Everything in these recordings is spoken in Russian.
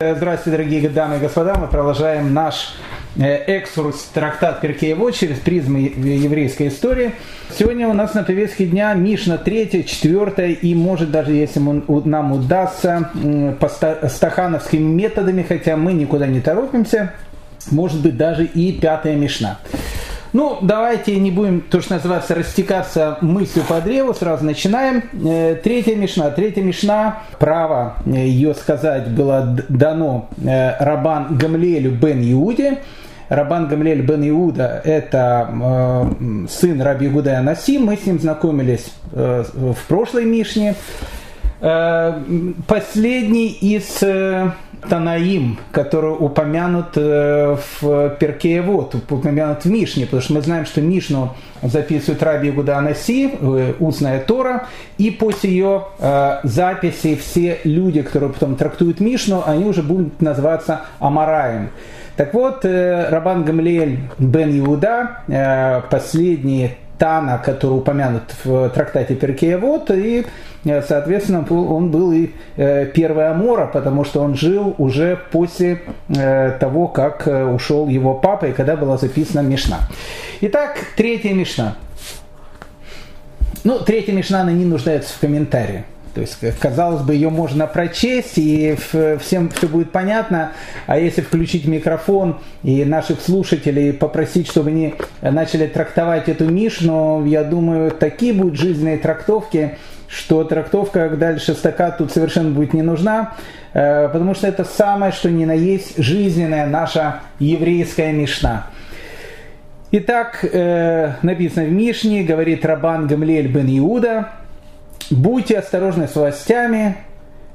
Здравствуйте, дорогие дамы и господа. Мы продолжаем наш э, экскурс трактат Перкеево через призмы еврейской истории. Сегодня у нас на повестке дня Мишна 3, 4 и может даже, если нам удастся, по стахановскими методами, хотя мы никуда не торопимся, может быть даже и пятая Мишна. Ну, давайте не будем, то, что называется, растекаться мыслью по древу, сразу начинаем. Э, третья Мишна. Третья Мишна, право э, ее сказать было дано э, Рабан Гамлиэлю бен Иуде. Рабан Гамлель бен Иуда – это сын Раби Гудая Наси. Мы с ним знакомились в прошлой Мишне. Э, последний из э, Танаим, который упомянут э, в Перкеевод, упомянут в Мишне, потому что мы знаем, что Мишну записывает Раби Гуда Анаси, устная Тора, и после ее записи все люди, которые потом трактуют Мишну, они уже будут называться Амараем. Так вот, Рабан Гамлиэль бен Иуда, последний Тана, который упомянут в трактате Перкеевод, и, э, соответственно, он был и э, первый Амора, потому что он жил уже после э, того, как ушел его папа, и когда была записана Мишна. Итак, третья Мишна. Ну, третья Мишна, она не нуждается в комментарии. То есть, казалось бы, ее можно прочесть, и всем все будет понятно. А если включить микрофон и наших слушателей попросить, чтобы они начали трактовать эту Мишну, я думаю, такие будут жизненные трактовки, что трактовка дальше стакат тут совершенно будет не нужна, э, потому что это самое, что ни на есть жизненная наша еврейская Мишна. Итак, э, написано в Мишне, говорит Рабан Гамлель бен Иуда, Будьте осторожны с властями,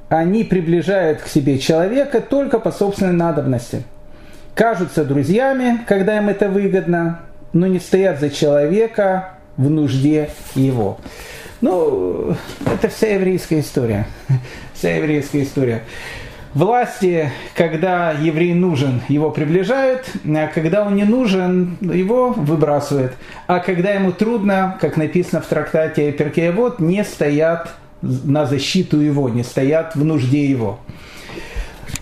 они приближают к себе человека только по собственной надобности. Кажутся друзьями, когда им это выгодно, но не стоят за человека в нужде его. Ну, это вся еврейская история. Вся еврейская история. Власти, когда еврей нужен, его приближают, а когда он не нужен, его выбрасывают. А когда ему трудно, как написано в трактате Перкеевод, не стоят на защиту его, не стоят в нужде его.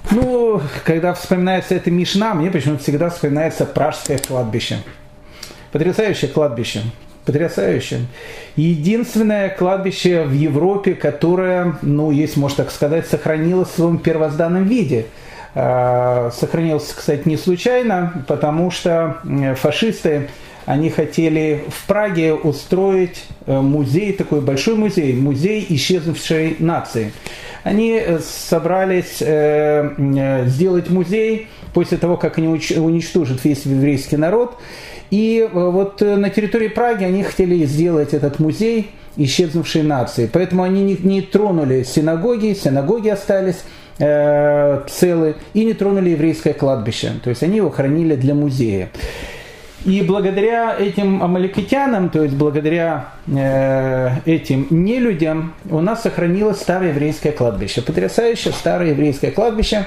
Ну, когда вспоминается это Мишна, мне почему-то всегда вспоминается Пражское кладбище. Потрясающее кладбище потрясающим. Единственное кладбище в Европе, которое, ну, есть, можно так сказать, сохранилось в своем первозданном виде. А, сохранилось, кстати, не случайно, потому что фашисты, они хотели в Праге устроить э, музей, такой большой музей, музей исчезнувшей нации. Они э, собрались э, сделать музей после того, как они уничтожат весь еврейский народ. И э, вот э, на территории Праги они хотели сделать этот музей исчезнувшей нации. Поэтому они не, не тронули синагоги, синагоги остались э, целы, и не тронули еврейское кладбище. То есть они его хранили для музея. И благодаря этим амаликитянам, то есть благодаря э, этим нелюдям, у нас сохранилось старое еврейское кладбище. Потрясающее старое еврейское кладбище.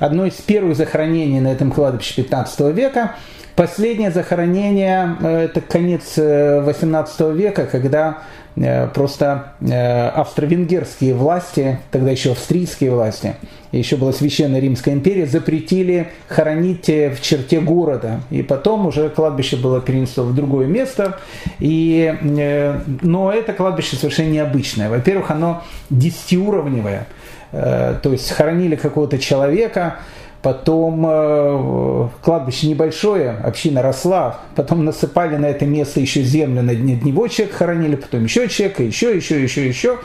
Одно из первых захоронений на этом кладбище 15 века – Последнее захоронение э, – это конец 18 э, века, когда э, просто австро-венгерские власти, тогда еще австрийские власти, еще была Священная Римская империя, запретили хоронить в черте города. И потом уже кладбище было перенесено в другое место. И, но это кладбище совершенно необычное. Во-первых, оно десятиуровневое. То есть хоронили какого-то человека, Потом э, кладбище небольшое, община росла. Потом насыпали на это место еще землю, над него человек хоронили, потом еще человека, еще, еще, еще, еще.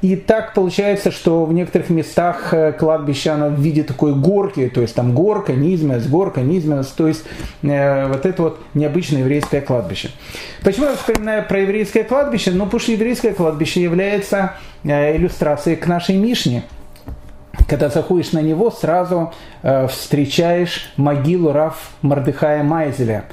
И так получается, что в некоторых местах э, кладбище оно в виде такой горки, то есть там горка, низменность, горка, низменность, то есть э, вот это вот необычное еврейское кладбище. Почему я вспоминаю про еврейское кладбище? Ну, потому что еврейское кладбище является э, иллюстрацией к нашей Мишне – когда заходишь на него, сразу э, встречаешь могилу Раф Мардыхая Майзеля.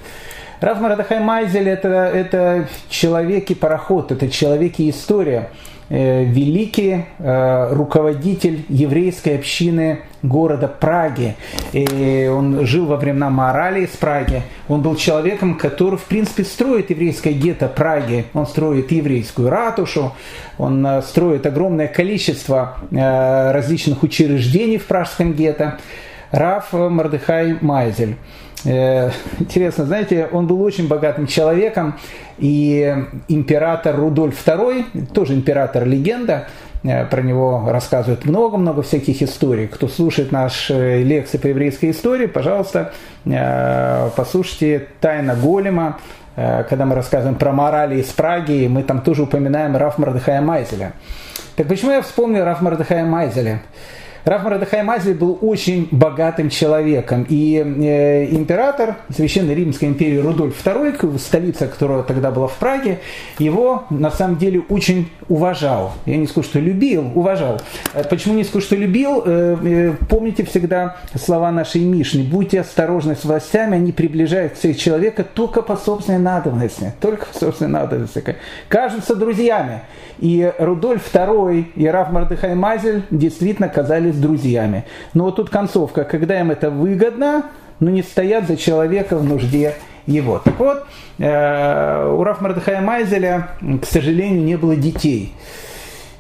Раф Мардыхай Майзель это, это человек и пароход, это человек и история. Э, великий э, руководитель еврейской общины города Праги. И он жил во времена Морали из Праги. Он был человеком, который, в принципе, строит еврейское гетто Праги. Он строит еврейскую ратушу, он строит огромное количество различных учреждений в пражском гетто. Раф Мардыхай Майзель. Э, интересно, знаете, он был очень богатым человеком, и император Рудольф II, тоже император-легенда, э, про него рассказывают много-много всяких историй. Кто слушает наши лекции по еврейской истории, пожалуйста, э, послушайте «Тайна голема», когда мы рассказываем про морали из Праги, мы там тоже упоминаем Раф Мардыхая Майзеля. Так почему я вспомнил Раф Мардыхая Майзеля? Раф Мардахай Мазель был очень богатым человеком. И э, император Священной Римской империи Рудольф II, столица которого тогда была в Праге, его на самом деле очень уважал. Я не скажу, что любил, уважал. Э, почему не скажу, что любил? Э, э, помните всегда слова нашей Мишни. Будьте осторожны с властями, они приближают к человека только по собственной надобности. Только по собственной надобности. Кажутся друзьями. И Рудольф II и Раф Мардыхай Мазель действительно казались друзьями. Но вот тут концовка, когда им это выгодно, но не стоят за человека в нужде его. Так вот, э, у Раф Мардыхая Майзеля, к сожалению, не было детей.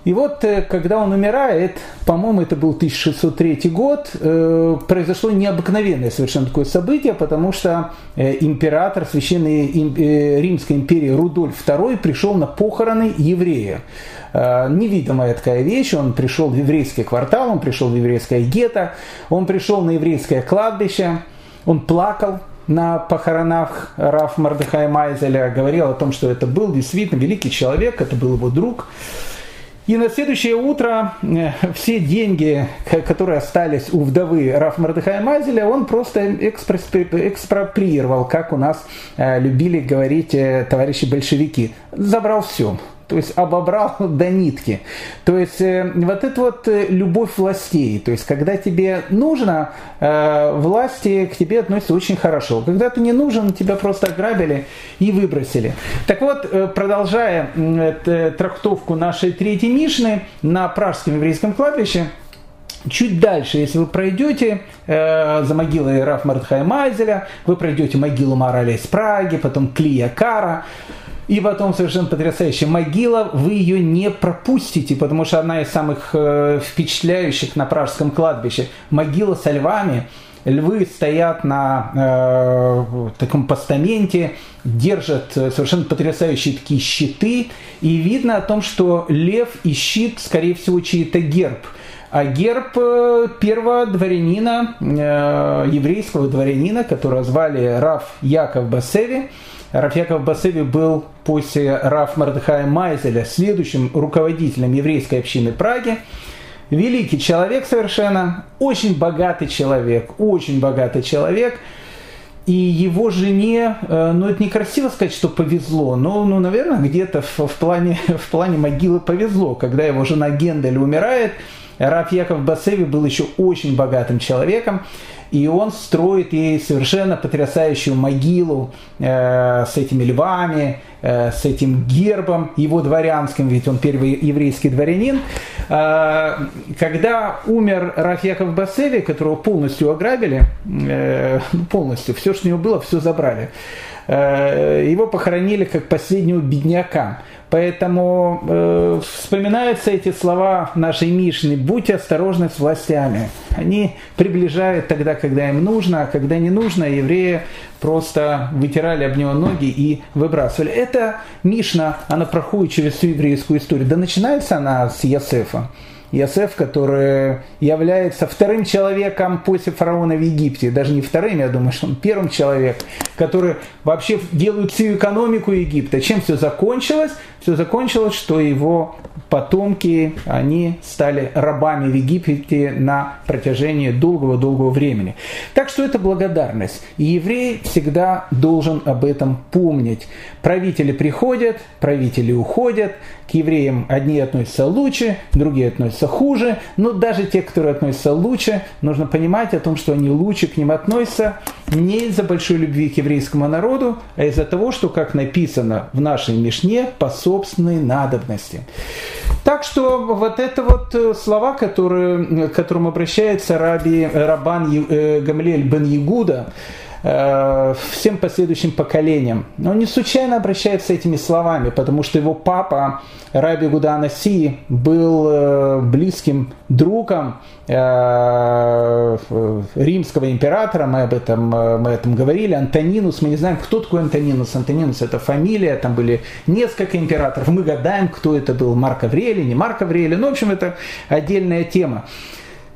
И вот, э, когда он умирает, по-моему, это был 1603 год, э, произошло необыкновенное совершенно такое событие, потому что э, император Священной Римской империи Рудольф II пришел на похороны еврея. Невидимая такая вещь, он пришел в еврейский квартал, он пришел в еврейское гетто, он пришел на еврейское кладбище, он плакал, на похоронах Раф Мардыхая Майзеля, говорил о том, что это был действительно великий человек, это был его друг. И на следующее утро э, все деньги, которые остались у вдовы Раф Мардыхая Мазеля, он просто экспроприировал, как у нас э, любили говорить э, товарищи большевики. Забрал все то есть обобрал до нитки. То есть э, вот это вот э, любовь властей, то есть когда тебе нужно, э, власти к тебе относятся очень хорошо. Когда ты не нужен, тебя просто ограбили и выбросили. Так вот, продолжая трактовку нашей третьей Мишны на Пражском еврейском кладбище, Чуть дальше, если вы пройдете э, за могилой Раф Мардхая Майзеля, вы пройдете могилу Мораля из Праги, потом Клия Кара, и потом совершенно потрясающая могила, вы ее не пропустите, потому что одна из самых э, впечатляющих на Пражском кладбище. Могила со львами. Львы стоят на э, таком постаменте, держат совершенно потрясающие такие щиты, и видно о том, что лев и щит, скорее всего, чей-то герб. А герб э, первого дворянина, э, еврейского дворянина, которого звали Раф Яков Басеви, Рафьяков Басеви был после Раф Мардыхая Майзеля следующим руководителем еврейской общины Праги. Великий человек совершенно, очень богатый человек, очень богатый человек. И его жене, э, ну это некрасиво сказать, что повезло, но, ну, наверное, где-то в, в, плане, в плане могилы повезло. Когда его жена Гендель умирает, Раф Яков Басеви был еще очень богатым человеком и он строит ей совершенно потрясающую могилу э, с этими львами, э, с этим гербом его дворянским, ведь он первый еврейский дворянин. Э, когда умер Рафьяков Басеви, которого полностью ограбили, э, ну, полностью, все, что у него было, все забрали, э, его похоронили как последнего бедняка. Поэтому э, вспоминаются эти слова нашей Мишны «Будьте осторожны с властями». Они приближают тогда, когда им нужно, а когда не нужно, евреи просто вытирали об него ноги и выбрасывали. Это Мишна, она проходит через всю еврейскую историю. Да начинается она с Ясефа. Иосиф, который является вторым человеком после фараона в Египте, даже не вторым, я думаю, что он первым человек, который вообще делает всю экономику Египта. Чем все закончилось? Все закончилось, что его потомки, они стали рабами в Египте на протяжении долгого-долгого времени. Так что это благодарность. И еврей всегда должен об этом помнить. Правители приходят, правители уходят, к евреям одни относятся лучше, другие относятся хуже, но даже те, которые относятся лучше, нужно понимать о том, что они лучше к ним относятся не из-за большой любви к еврейскому народу, а из-за того, что, как написано в нашей Мишне, по собственной надобности. Так что вот это вот э, слова, которые, к которым обращается раби Рабан э, Гамлель бен Ягуда, э, всем последующим поколениям. Но он не случайно обращается этими словами, потому что его папа Раби Гудана Си был э, близким другом э, римского императора, мы об этом, э, мы об этом говорили, Антонинус, мы не знаем, кто такой Антонинус, Антонинус это фамилия, там были несколько императоров, мы гадаем, кто это был, Марк Аврелий, не Марк Аврелий, ну, в общем, это отдельная тема.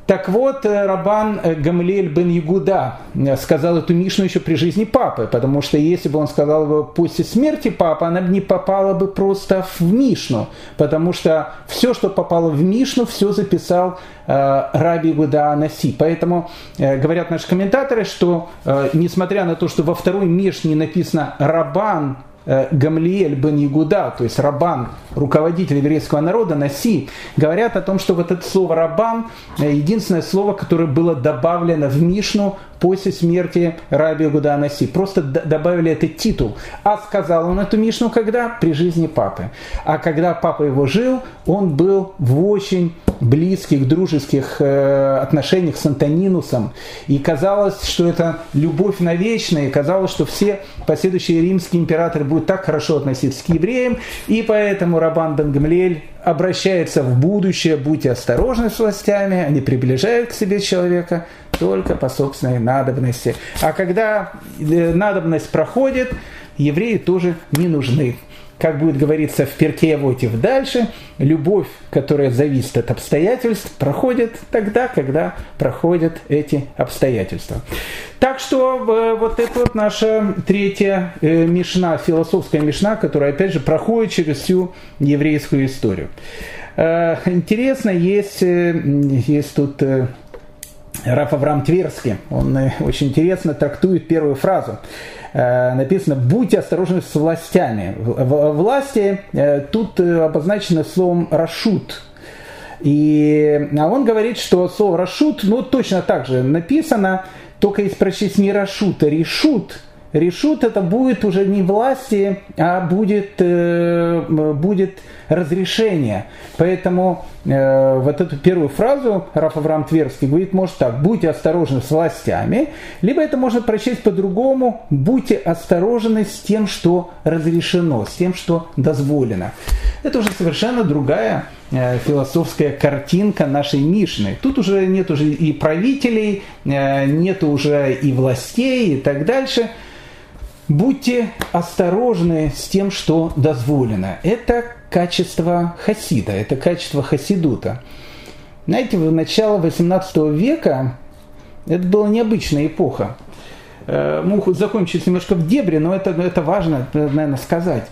Так вот, э, Рабан э, Гамлель бен Ягуда э, сказал эту Мишну еще при жизни папы, потому что если бы он сказал его после смерти папы, она бы не попала бы просто в Мишну, потому что все, что попало в Мишну, все записал э, Раби Ягуда Анаси. Поэтому говорят наши комментаторы, что несмотря на то, что во второй Мишне написано Рабан Гамлиэль бен Ягуда, то есть Рабан, руководитель еврейского народа, Наси, говорят о том, что вот это слово Рабан э, единственное слово, которое было добавлено в Мишну после смерти Раби Гуда Наси. Просто добавили этот титул. А сказал он эту Мишну когда? При жизни папы. А когда папа его жил, он был в очень близких, дружеских э, отношениях с Антонинусом. И казалось, что это любовь навечная. И казалось, что все последующие римские императоры будут так хорошо относиться к евреям. И поэтому Рабан бен обращается в будущее, будьте осторожны с властями, они приближают к себе человека только по собственной надобности. А когда э, надобность проходит, евреи тоже не нужны. Как будет говориться в перке Авотив дальше, любовь, которая зависит от обстоятельств, проходит тогда, когда проходят эти обстоятельства. Так что э, вот это вот наша третья э, мишна, философская мишна, которая опять же проходит через всю еврейскую историю. Интересно, есть, есть тут Раф Авраам Тверский, он очень интересно трактует первую фразу. Написано «Будьте осторожны с властями». Власти тут обозначены словом «рашут», и а он говорит, что слово «рашут» ну, точно так же написано – только если прочесть не Рашут, а Решут, Решут это будет уже не власти, а будет, э, будет разрешение. Поэтому э, вот эту первую фразу Раф Авраам Тверский говорит, может так, будьте осторожны с властями, либо это можно прочесть по-другому, будьте осторожны с тем, что разрешено, с тем, что дозволено. Это уже совершенно другая Э, философская картинка нашей Мишны. Тут уже нет уже и правителей, э, нет уже и властей и так дальше. Будьте осторожны с тем, что дозволено. Это качество хасида, это качество хасидута. Знаете, в начало 18 века это была необычная эпоха. Э, мы закончились немножко в дебри, но это, это важно, наверное, сказать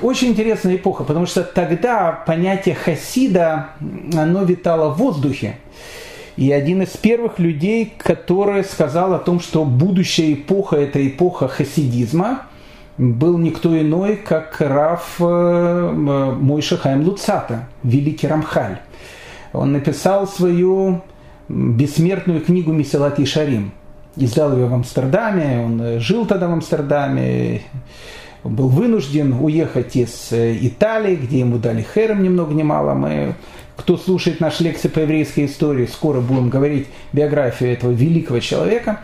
очень интересная эпоха, потому что тогда понятие хасида, оно витало в воздухе. И один из первых людей, который сказал о том, что будущая эпоха – это эпоха хасидизма, был никто иной, как Раф э, Мойша Хайм Луцата, великий Рамхаль. Он написал свою бессмертную книгу «Меселат и Шарим». Издал ее в Амстердаме, он жил тогда в Амстердаме, был вынужден уехать из э, Италии, где ему дали хером ни много ни мало. Мы, кто слушает наши лекции по еврейской истории, скоро будем говорить биографию этого великого человека.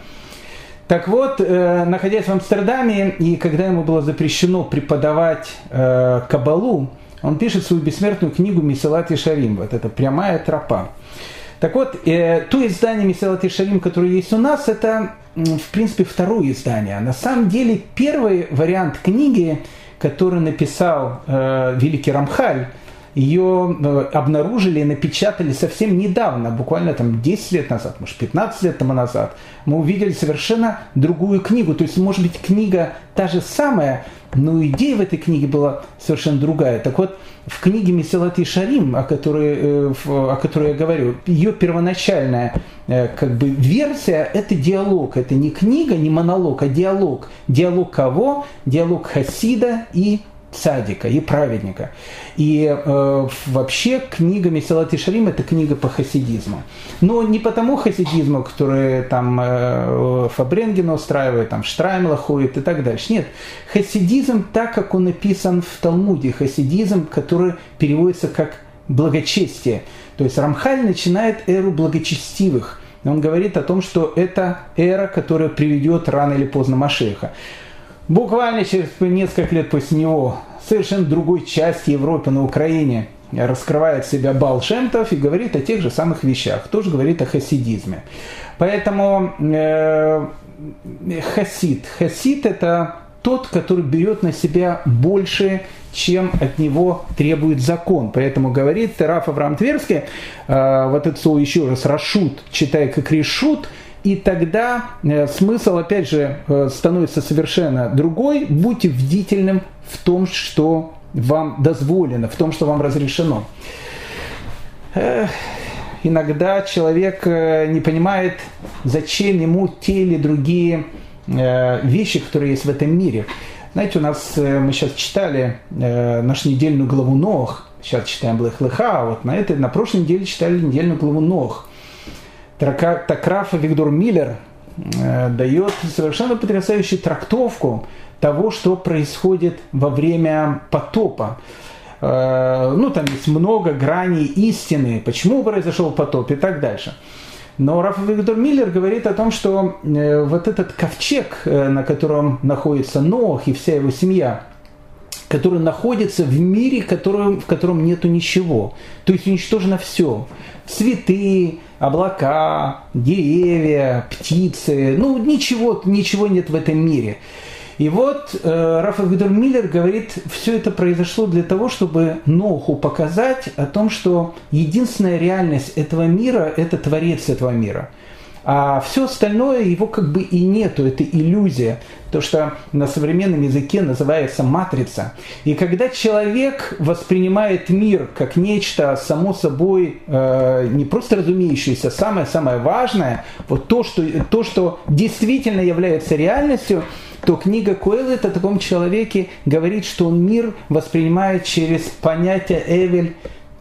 Так вот, э, находясь в Амстердаме, и когда ему было запрещено преподавать э, Кабалу, он пишет свою бессмертную книгу «Меселат и Шарим». Вот это прямая тропа. Так вот, э, то издание Меселат и Шарим, которое есть у нас, это в принципе, второе издание. На самом деле, первый вариант книги, который написал э, великий Рамхаль, ее э, обнаружили и напечатали совсем недавно, буквально там 10 лет назад, может 15 лет тому назад. Мы увидели совершенно другую книгу. То есть, может быть, книга та же самая, но идея в этой книге была совершенно другая. Так вот, в книге Меселат и Шарим, о которой, э, о которой я говорю, ее первоначальная э, как бы версия – это диалог. Это не книга, не монолог, а диалог. Диалог кого? Диалог Хасида и цадика и праведника. И э, вообще книга Меселат и Шарим – это книга по хасидизму. Но не потому хасидизму, который там э, Фабренген устраивает, там Штраймла ходит и так дальше. Нет, хасидизм так, как он написан в Талмуде, хасидизм, который переводится как благочестие. То есть Рамхаль начинает эру благочестивых – он говорит о том, что это эра, которая приведет рано или поздно Машеха. Буквально через несколько лет после него совершенно другой части Европы на Украине раскрывает себя Балшемтов и говорит о тех же самых вещах, тоже говорит о хасидизме. Поэтому э, хасид. Хасид это тот, который берет на себя больше, чем от него требует закон. Поэтому говорит Раф Авраам Тверский, э, вот это слово еще раз, рашут, читай как решут, и тогда э, смысл, опять же, э, становится совершенно другой. Будьте бдительным в том, что вам дозволено, в том, что вам разрешено. Иногда человек э, не понимает, зачем ему те или другие э, вещи, которые есть в этом мире. Знаете, у нас э, мы сейчас читали нашу недельную главу Нох, сейчас читаем Блэх Леха, а вот на этой, на прошлой неделе читали недельную главу Нох. Такрафа Виктор Миллер дает совершенно потрясающую трактовку того, что происходит во время потопа. Э, ну, там есть много граней истины, почему произошел потоп и так дальше. Но Раф Виктор Миллер говорит о том, что э, вот этот ковчег, э, на котором находится Нох и вся его семья, который находится в мире, который, в котором нету ничего. То есть уничтожено все. Цветы, облака, деревья, птицы. Ну, ничего, ничего нет в этом мире. И вот э, Рафа Гудер Миллер говорит, все это произошло для того, чтобы Ноху показать о том, что единственная реальность этого мира – это Творец этого мира. А все остальное его как бы и нету, это иллюзия. То, что на современном языке называется матрица. И когда человек воспринимает мир как нечто само собой э, не просто разумеющееся, самое-самое важное, вот то что, то, что действительно является реальностью – то книга Коэлет о таком человеке говорит, что он мир воспринимает через понятие Эвель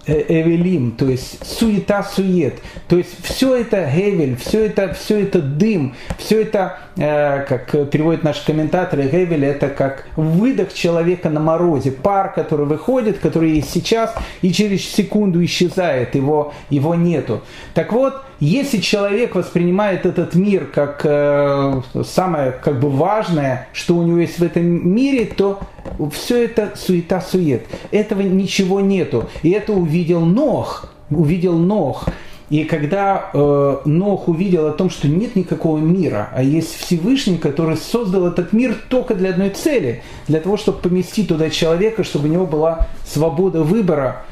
эвелим, то есть суета-сует. То есть все это гевель, все это, все это дым, все это, э, как переводят наши комментаторы, гевель это как выдох человека на морозе, пар, который выходит, который есть сейчас и через секунду исчезает, его, его нету. Так вот, если человек воспринимает этот мир как э, самое как бы важное, что у него есть в этом мире, то все это суета-сует. Этого ничего нету. И это увидел Нох. Увидел Нох. И когда э, Нох увидел о том, что нет никакого мира, а есть Всевышний, который создал этот мир только для одной цели, для того, чтобы поместить туда человека, чтобы у него была свобода выбора,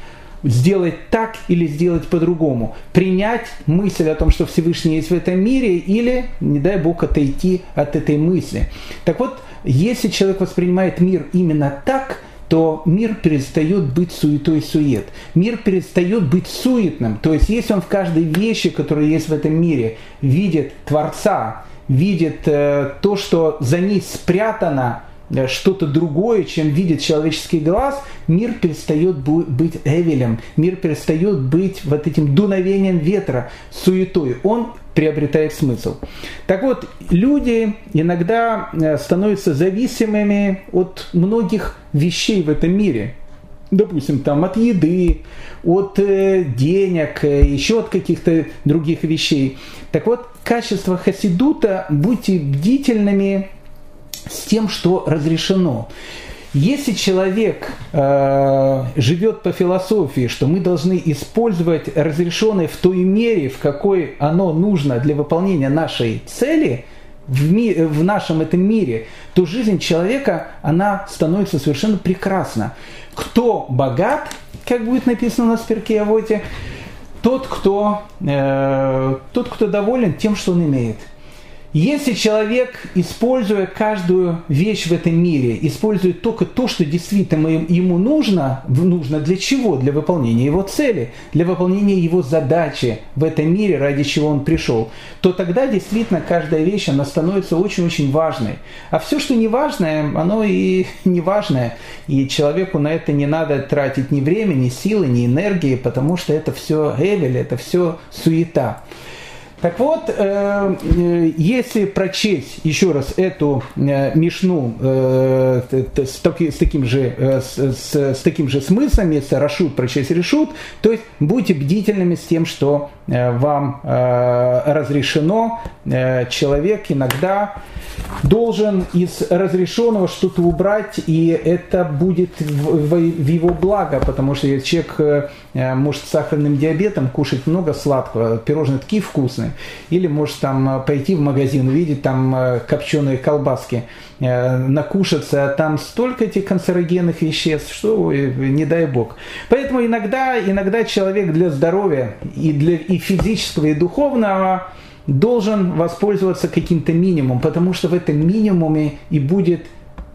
сделать так или сделать по-другому. Принять мысль о том, что Всевышний есть в этом мире, или, не дай Бог, отойти от этой мысли. Так вот, если человек воспринимает мир именно так, то мир перестает быть суетой сует. Мир перестает быть суетным. То есть, если он в каждой вещи, которая есть в этом мире, видит Творца, видит э, то, что за ней спрятано, что-то другое, чем видит человеческий глаз, мир перестает быть эвелем, мир перестает быть вот этим дуновением ветра, суетой. Он приобретает смысл. Так вот, люди иногда э, становятся зависимыми от многих вещей в этом мире. Допустим, там от еды, от э, денег, еще от каких-то других вещей. Так вот, качество хасидута, будьте бдительными с тем, что разрешено. Если человек э, живет по философии, что мы должны использовать разрешенное в той мере, в какой оно нужно для выполнения нашей цели в, ми, в нашем этом мире, то жизнь человека, она становится совершенно прекрасна. Кто богат, как будет написано на спирке Авоте, тот, кто, э, тот, кто доволен тем, что он имеет – если человек, используя каждую вещь в этом мире, использует только то, что действительно ему нужно, нужно для чего? Для выполнения его цели, для выполнения его задачи в этом мире, ради чего он пришел, то тогда действительно каждая вещь, она становится очень-очень важной. А все, что не важное, оно и не важное. И человеку на это не надо тратить ни времени, ни силы, ни энергии, потому что это все эвель, это все суета. Так вот, э, э, если прочесть еще раз эту э, мишну с, таким же, с, таким же смыслом, если Рашут прочесть Решут, то есть будьте бдительными с тем, что вам разрешено. Человек иногда должен из разрешенного что-то убрать, и это будет в, его благо, потому что человек может с сахарным диабетом кушать много сладкого, пирожные такие вкусные, или может там пойти в магазин, увидеть там э, копченые колбаски, э, накушаться, а там столько этих канцерогенных веществ, что не дай бог. Поэтому иногда, иногда человек для здоровья и, для, и физического, и духовного должен воспользоваться каким-то минимумом, потому что в этом минимуме и будет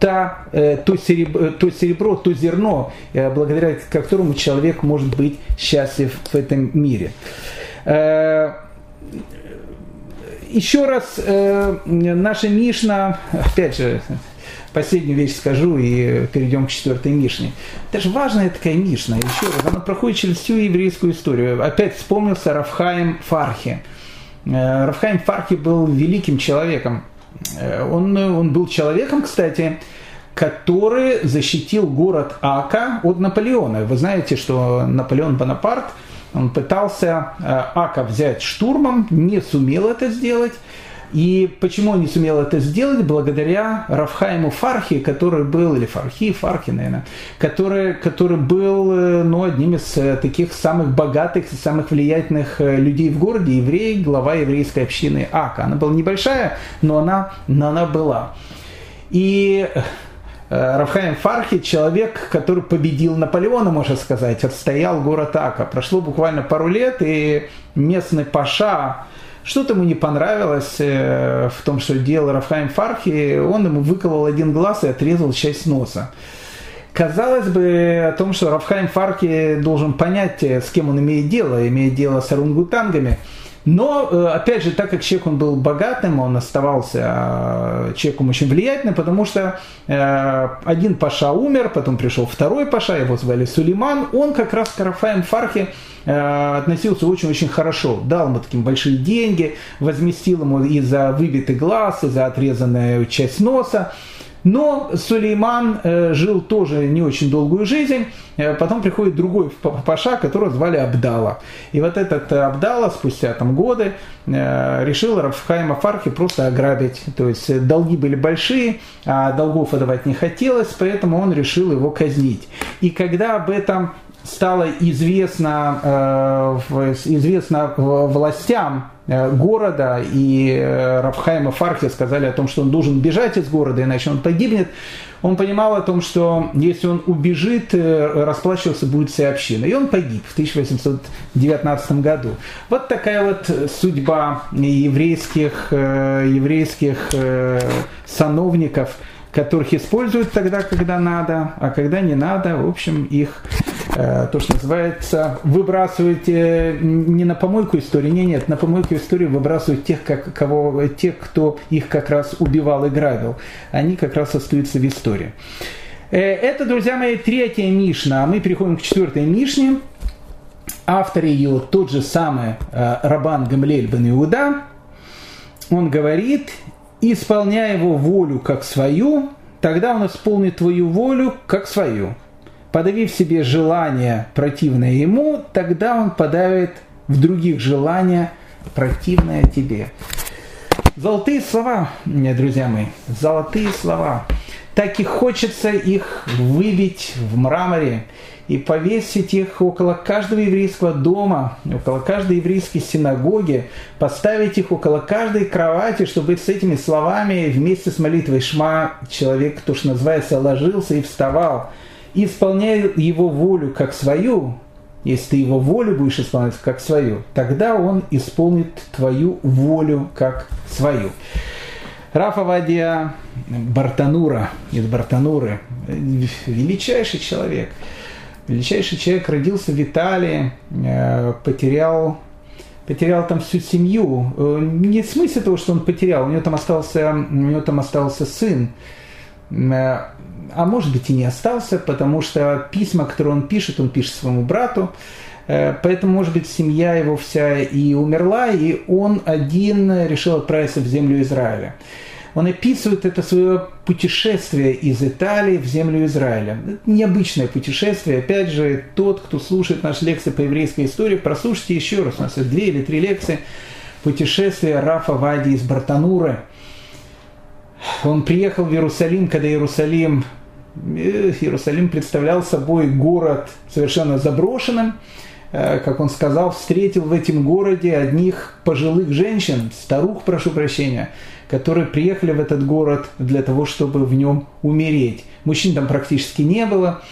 та, э, то, серебро, то серебро, то зерно, э, благодаря которому человек может быть счастлив в этом мире. Э, еще раз, наша Мишна, опять же, последнюю вещь скажу и перейдем к четвертой Мишне. Это же важная такая Мишна, еще раз, она проходит через всю еврейскую историю. Опять вспомнился Рафхаем Фархи. Рафхаим Фархи был великим человеком. Он, он был человеком, кстати, который защитил город Ака от Наполеона. Вы знаете, что Наполеон Бонапарт, он пытался э, Ака взять штурмом, не сумел это сделать. И почему он не сумел это сделать? Благодаря Рафхайму Фархи, который был, или Фархи, Фархи, наверное, который, который был э, ну, одним из э, таких самых богатых, самых влиятельных людей в городе, еврей, глава еврейской общины Ака. Она была небольшая, но она, но она была. И Э, Рафхаим Фархи – человек, который победил Наполеона, можно сказать, отстоял город Ака. Прошло буквально пару лет, и местный паша, что-то ему не понравилось э, в том, что делал Рафхаим Фархи, он ему выколол один глаз и отрезал часть носа. Казалось бы о том, что Рафхайм Фарки должен понять, э, с кем он имеет дело, имеет дело с орунгутангами – но, э, опять же, так как человек он был богатым, он оставался э, человеком очень влиятельным, потому что э, один паша умер, потом пришел второй паша, его звали Сулейман, он как раз к Карафаем Фархе относился очень-очень хорошо, дал ему такие большие деньги, возместил ему и за выбитый глаз, и за отрезанную часть носа. Но Сулейман э, жил тоже не очень долгую жизнь. Э, потом приходит другой паша, которого звали Абдала. И вот этот Абдала спустя там годы э, решил Рафхайма Фархи просто ограбить. То есть долги были большие, а долгов отдавать не хотелось, поэтому он решил его казнить. И когда об этом стало известно, э, известно властям э, города, и э, Рабхайма Фархи сказали о том, что он должен бежать из города, иначе он погибнет, он понимал о том, что если он убежит, расплачиваться будет вся община. И он погиб в 1819 году. Вот такая вот судьба еврейских, еврейских сановников – которых используют тогда, когда надо, а когда не надо, в общем, их, э, то, что называется, выбрасывают э, не на помойку истории, не, нет, на помойку истории выбрасывают тех, как, кого, тех, кто их как раз убивал и грабил. Они как раз остаются в истории. Э, это, друзья мои, третья Мишна, а мы переходим к четвертой Мишне. Автор ее тот же самый Рабан Гамлель бен Иуда. Он говорит, исполняй его волю как свою, тогда он исполнит твою волю как свою. Подавив себе желание, противное ему, тогда он подавит в других желания, противное тебе. Золотые слова, друзья мои, золотые слова. Так и хочется их выбить в мраморе и повесить их около каждого еврейского дома, около каждой еврейской синагоги, поставить их около каждой кровати, чтобы с этими словами вместе с молитвой Шма человек, то, что называется, ложился и вставал, и исполняя его волю как свою, если ты его волю будешь исполнять как свою, тогда он исполнит твою волю как свою. Рафа Вадия Бартанура, из Бартануры, величайший человек – Величайший человек родился в Италии, э, потерял, потерял там всю семью. Э, не в смысле того, что он потерял, у него там остался, у него там остался сын. Э, а может быть и не остался, потому что письма, которые он пишет, он пишет своему брату, Поэтому, может быть, семья его вся и умерла, и он один решил отправиться в землю Израиля он описывает это свое путешествие из Италии в землю Израиля. Это необычное путешествие. Опять же, тот, кто слушает наши лекции по еврейской истории, прослушайте еще раз. У нас есть две или три лекции. Путешествие Рафа Вади из Бартануры. Он приехал в Иерусалим, когда Иерусалим, э, Иерусалим представлял собой город совершенно заброшенным. Э, как он сказал, встретил в этом городе одних пожилых женщин, старух, прошу прощения, которые приехали в этот город для того, чтобы в нем умереть. Мужчин там практически не было.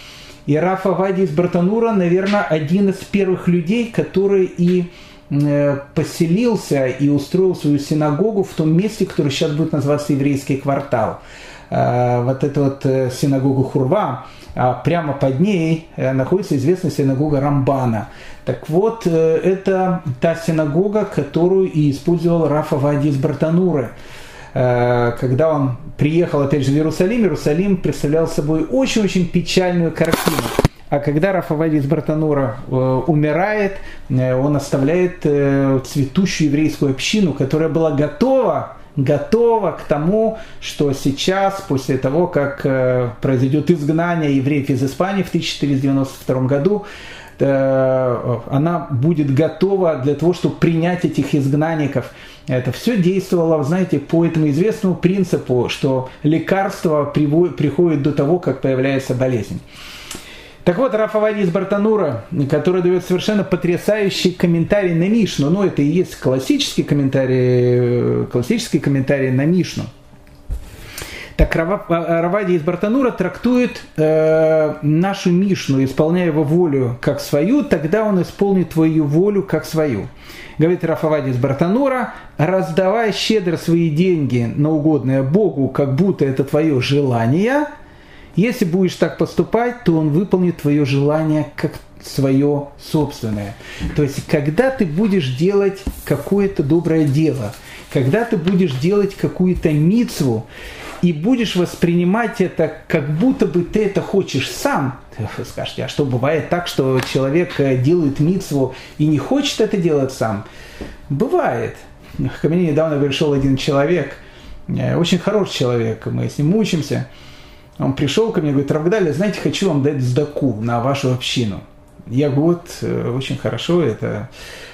И Раф Авади из Бартанура, наверное, один из первых людей, который и э, поселился и устроил свою синагогу в том месте, которое сейчас будет называться еврейский квартал. Э, вот эта вот э, синагога Хурва, а прямо под ней находится известная синагога Рамбана. Так вот, это та синагога, которую и использовал Рафа Вади из Бартануры. Э, когда он приехал, опять же, в Иерусалим, Иерусалим представлял собой очень-очень печальную картину. А когда Рафавади из Бартанура э, умирает, э, он оставляет цветущую еврейскую общину, которая была готова готова к тому, что сейчас, после того, как произойдет изгнание евреев из Испании в 1492 году, она будет готова для того, чтобы принять этих изгнанников – это все действовало, знаете, по этому известному принципу, что лекарство приходит до того, как появляется болезнь. Так вот, Рафавади из Бартанура, который дает совершенно потрясающий комментарий на Мишну, ну это и есть классический комментарий, классический комментарий на Мишну. Так Равади из Бартанура трактует э, нашу Мишну, исполняя его волю как свою, тогда он исполнит твою волю как свою говорит Рафавади из Бартанура, раздавай щедро свои деньги на угодное Богу, как будто это твое желание, если будешь так поступать, то он выполнит твое желание как свое собственное. То есть, когда ты будешь делать какое-то доброе дело, когда ты будешь делать какую-то мицву, и будешь воспринимать это, как будто бы ты это хочешь сам, вы скажете, а что бывает так, что человек э, делает мицву и не хочет это делать сам? Бывает. Ко мне недавно пришел один человек, э, очень хороший человек, мы с ним учимся. Он пришел ко мне и говорит, Равгдаля, знаете, хочу вам дать сдаку на вашу общину. Я говорю, вот, э, очень хорошо, это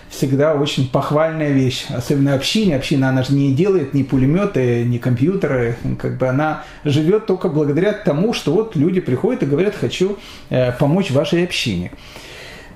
всегда очень похвальная вещь, особенно общине. Община, она же не делает ни пулеметы, ни компьютеры, как бы она живет только благодаря тому, что вот люди приходят и говорят, хочу э, помочь вашей общине.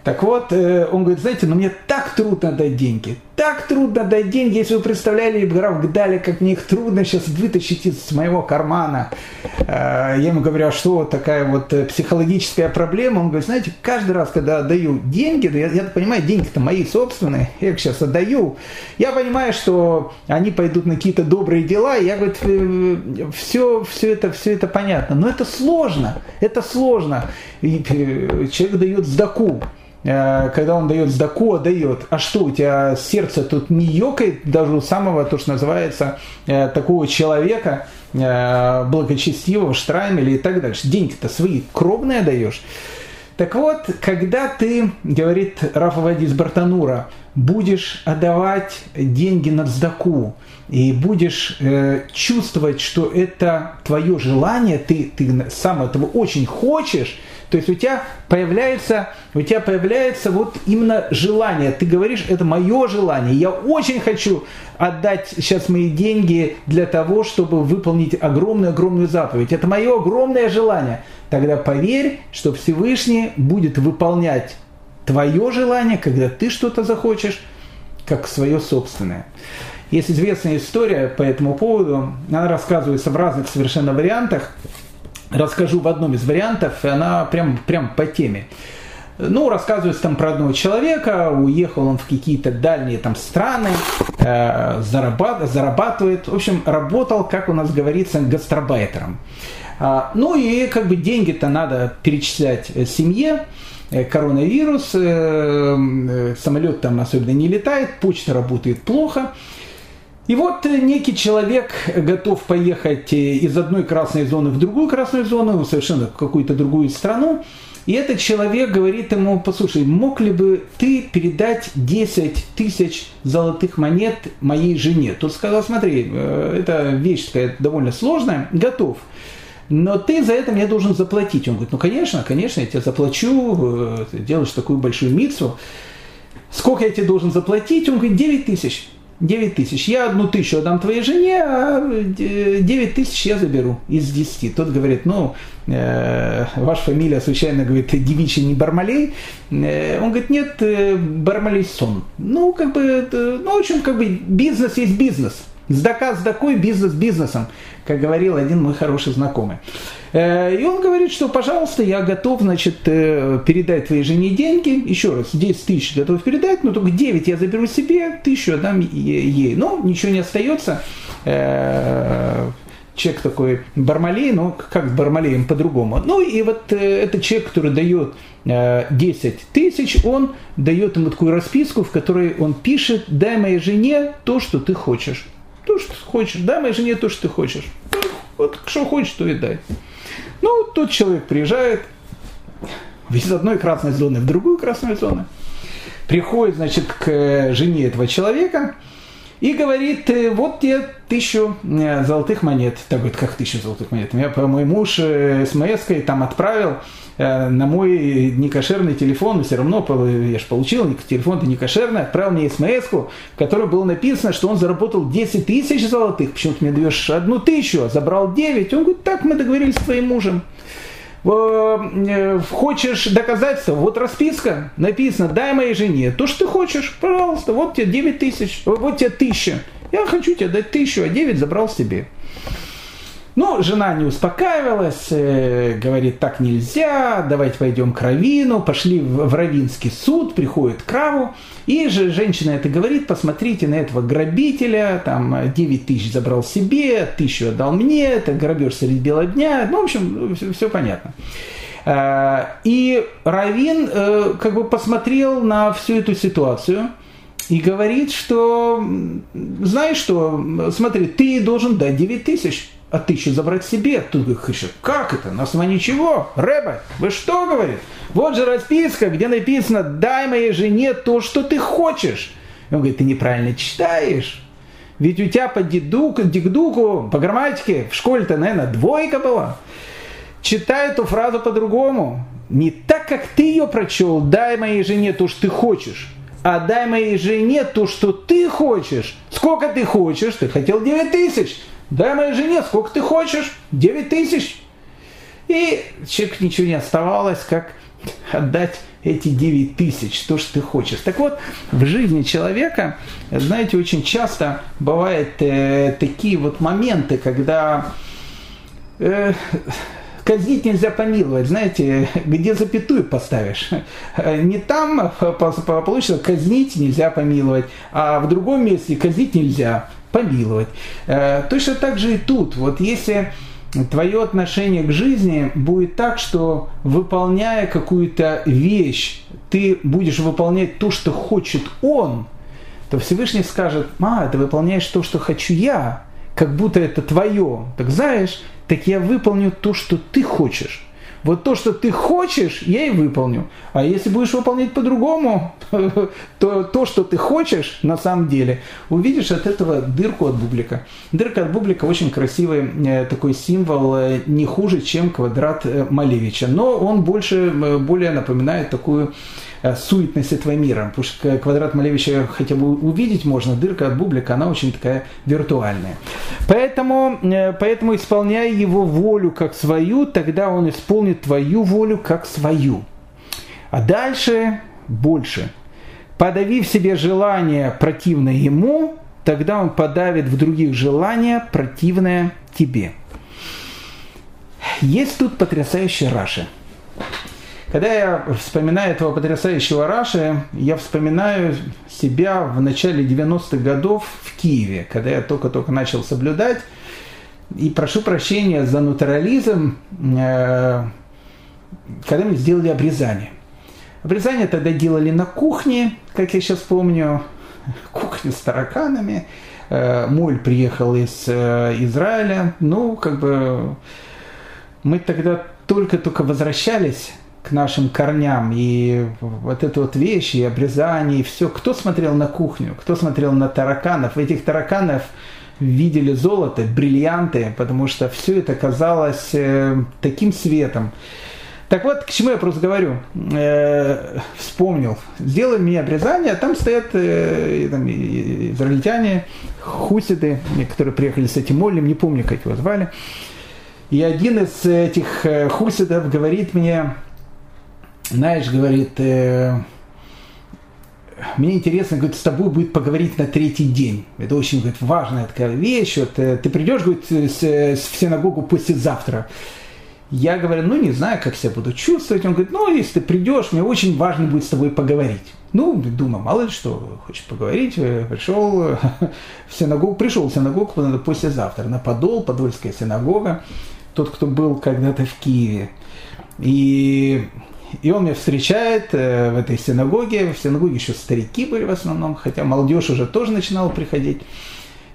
Так вот, э, он говорит, знаете, ну мне так трудно дать деньги, так трудно дать деньги, если вы представляли, граф Гдали, как мне их трудно сейчас вытащить из моего кармана. Э, я ему говорю, а что такая вот э, психологическая проблема? Он говорит, знаете, каждый раз, когда отдаю деньги, я, я понимаю, деньги-то мои собственные, я их сейчас отдаю, я понимаю, что они пойдут на какие-то добрые дела, я, говорю, все, все, это, все это понятно, но это сложно, это сложно. И человек дает сдаку, когда он дает сдаку, дает. А что, у тебя сердце тут не ёкает даже у самого, то, что называется, э, такого человека, э, благочестивого, штраймеля и так дальше. Деньги-то свои кровные даешь. Так вот, когда ты, говорит Рафа Вадис Бартанура, будешь отдавать деньги на сдаку, и будешь э, чувствовать, что это твое желание, ты, ты сам этого очень хочешь, то есть у тебя появляется, у тебя появляется вот именно желание. Ты говоришь, это мое желание. Я очень хочу отдать сейчас мои деньги для того, чтобы выполнить огромную-огромную заповедь. Это мое огромное желание. Тогда поверь, что Всевышний будет выполнять твое желание, когда ты что-то захочешь, как свое собственное. Есть известная история по этому поводу. Она рассказывается в разных совершенно вариантах расскажу в одном из вариантов, и она прям, прям по теме. Ну, рассказывается там про одного человека, уехал он в какие-то дальние там страны, э, зарабат, зарабатывает, в общем, работал, как у нас говорится, гастробайтером. А, ну и как бы деньги-то надо перечислять семье, э, коронавирус, э, э, самолет там особенно не летает, почта работает плохо. И вот некий человек готов поехать из одной красной зоны в другую красную зону, совершенно в какую-то другую страну, и этот человек говорит ему, послушай, мог ли бы ты передать 10 тысяч золотых монет моей жене? Тот сказал, смотри, э, это вещь такая довольно сложная, готов. Но ты за это мне должен заплатить. Он говорит, ну конечно, конечно, я тебе заплачу, э, делаешь такую большую митцу. Сколько я тебе должен заплатить? Он говорит, 9 тысяч. 9 тысяч. Я одну тысячу отдам твоей жене, а 9 тысяч я заберу из 10. Тот говорит, ну, э, ваша фамилия случайно, говорит, девичий не Бармалей. Э, он говорит, нет, э, Бармалей сон. Ну, как бы, ну, в общем, как бы бизнес есть бизнес. Сдака сдакой, бизнес бизнесом, как говорил один мой хороший знакомый. Э, и он говорит, что, пожалуйста, я готов, значит, э, передать твоей жене деньги. Еще раз, 10 тысяч готов передать, но только 9 я заберу себе, тысячу отдам ей. Но ничего не остается. Э, человек такой Бармалей, но как с Бармалеем по-другому. Ну и вот этот человек, который дает 10 тысяч, он дает ему такую расписку, в которой он пишет, дай моей жене то, что ты хочешь. То, что хочешь. Дай моей жене то, что ты хочешь. Вот что хочешь, то и дай. Ну, тот человек приезжает из одной красной зоны в другую красную зону, приходит, значит, к жене этого человека и говорит, «Э, вот тебе тысячу э, золотых монет. Так говорит, как тысячу золотых монет? Я, мой муж э, смс там отправил на мой некошерный телефон, но все равно я же получил, телефон-то некошерный, отправил мне смс в которой было написано, что он заработал 10 тысяч золотых, почему ты мне даешь одну тысячу, а забрал 9. Он говорит, так мы договорились с твоим мужем. Хочешь доказательства? Вот расписка, написано, дай моей жене то, что ты хочешь, пожалуйста, вот тебе 9 тысяч, вот тебе тысяча. Я хочу тебе дать тысячу, а 9 забрал себе. Ну, жена не успокаивалась, э, говорит, так нельзя, давайте пойдем к Равину. Пошли в, Равинский суд, приходит к Раву, и же женщина это говорит, посмотрите на этого грабителя, там 9 тысяч забрал себе, тысячу отдал мне, это грабеж среди бела дня, ну, в общем, все, все понятно. Э, и Равин э, как бы посмотрел на всю эту ситуацию и говорит, что, знаешь что, смотри, ты должен дать 9 тысяч а тысячу забрать себе. Тут говорит, как это? На основании чего? Рэба, вы что, говорит? Вот же расписка, где написано, дай моей жене то, что ты хочешь. И он говорит, ты неправильно читаешь. Ведь у тебя по дедуку, дикдуку, по грамматике в школе-то, наверное, двойка была. Читай эту фразу по-другому. Не так, как ты ее прочел, дай моей жене то, что ты хочешь, а дай моей жене то, что ты хочешь. Сколько ты хочешь? Ты хотел 9 тысяч. Дай моей жене сколько ты хочешь, 9 тысяч. И человек ничего не оставалось, как отдать эти 9 тысяч, то, что ты хочешь. Так вот, в жизни человека, знаете, очень часто бывают э, такие вот моменты, когда э, казнить нельзя помиловать, знаете, где запятую поставишь. Не там получится казнить нельзя помиловать, а в другом месте казнить нельзя помиловать. Э, точно так же и тут. Вот если твое отношение к жизни будет так, что выполняя какую-то вещь, ты будешь выполнять то, что хочет он, то Всевышний скажет, а, ты выполняешь то, что хочу я, как будто это твое. Так знаешь, так я выполню то, что ты хочешь. Вот то, что ты хочешь, я и выполню. А если будешь выполнять по-другому, то то, что ты хочешь, на самом деле, увидишь от этого дырку от бублика. Дырка от бублика очень красивый э, такой символ, э, не хуже, чем квадрат э, Малевича. Но он больше, более напоминает такую суетность этого мира. Потому что квадрат Малевича хотя бы увидеть можно, дырка от бублика, она очень такая виртуальная. Поэтому, э, поэтому исполняя его волю как свою, тогда он исполнит твою волю как свою. А дальше больше. Подавив себе желание противное ему, тогда он подавит в других желания противное тебе. Есть тут потрясающий Раши. Когда я вспоминаю этого потрясающего Раши, я вспоминаю себя в начале 90-х годов в Киеве, когда я только-только начал соблюдать. И прошу прощения за натурализм, э, когда мне сделали обрезание. Обрезание тогда делали на кухне, как я сейчас помню, кухне с тараканами. э, Моль приехал из э, Израиля. Ну, как бы мы тогда только-только возвращались к нашим корням, и вот эту вот вещи, и обрезание, и все. Кто смотрел на кухню, кто смотрел на тараканов? Этих тараканов видели золото, бриллианты, потому что все это казалось э, таким светом. Так вот, к чему я просто говорю, э, вспомнил, сделали мне обрезание, там стоят э, там, израильтяне, хусиды, которые приехали с этим молем, не помню, как его звали. И один из этих э, хусидов говорит мне, знаешь, говорит, э, мне интересно, говорит, с тобой будет поговорить на третий день. Это очень говорит, важная такая вещь. Вот, э, ты придешь, говорит, с, с, в синагогу послезавтра. Я говорю, ну не знаю, как себя буду чувствовать. Он говорит, ну если ты придешь, мне очень важно будет с тобой поговорить. Ну, думаю, мало ли что, хочешь поговорить, э, пришел в синагогу, пришел в синагогу послезавтра, на Подол, Подольская синагога, тот, кто был когда-то в Киеве. И и он меня встречает э, в этой синагоге. В синагоге еще старики были в основном, хотя молодежь уже тоже начинала приходить.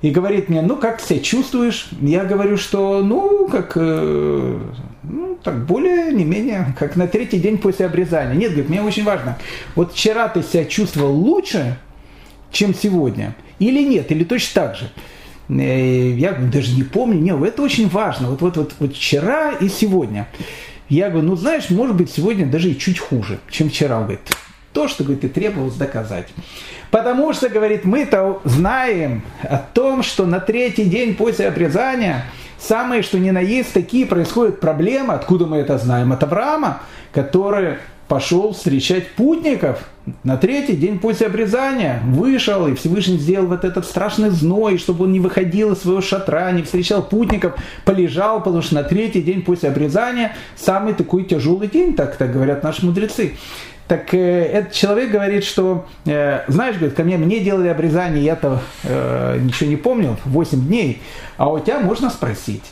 И говорит мне, ну как себя чувствуешь? Я говорю, что ну как, э, ну так более не менее, как на третий день после обрезания. Нет, говорит, мне очень важно. Вот вчера ты себя чувствовал лучше, чем сегодня? Или нет? Или точно так же? Э, я даже не помню. Нет, это очень важно. Вот, вот, вот, вот вчера и сегодня. Я говорю, ну знаешь, может быть сегодня даже и чуть хуже, чем вчера. Он говорит, то, что говорит, и требовалось доказать. Потому что, говорит, мы-то знаем о том, что на третий день после обрезания самые, что ни на есть, такие происходят проблемы. Откуда мы это знаем? От Авраама, который пошел встречать путников на третий день после обрезания. Вышел, и Всевышний сделал вот этот страшный зной, чтобы он не выходил из своего шатра, не встречал путников, полежал, потому что на третий день после обрезания самый такой тяжелый день, так, так говорят наши мудрецы. Так э, этот человек говорит, что, э, знаешь, говорит, ко мне, мне делали обрезание, я-то э, ничего не помнил, 8 дней, а у тебя можно спросить.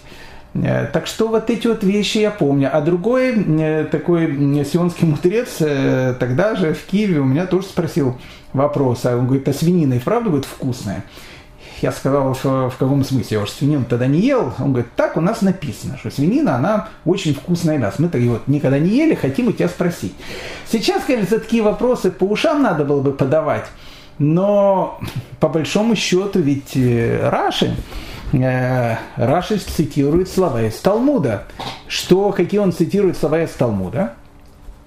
Э, так что вот эти вот вещи я помню. А другой э, такой сионский мудрец э, тогда же в Киеве у меня тоже спросил вопрос. А он говорит, а свинина и правда будет вкусная? Я сказал, в, в каком смысле? Я уже свинину тогда не ел. Он говорит, так у нас написано, что свинина, она очень вкусная мясо. Мы так вот никогда не ели, хотим у тебя спросить. Сейчас, конечно, такие вопросы по ушам надо было бы подавать. Но по большому счету ведь Раши, Раши цитирует слова из Талмуда. Что, какие он цитирует слова из Талмуда?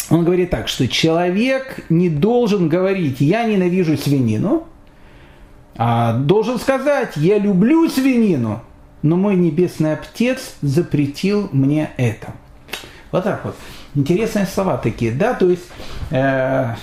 Он говорит так, что человек не должен говорить «я ненавижу свинину», а должен сказать «я люблю свинину», но мой небесный Отец запретил мне это. Вот так вот. Интересные слова такие, да, то есть э,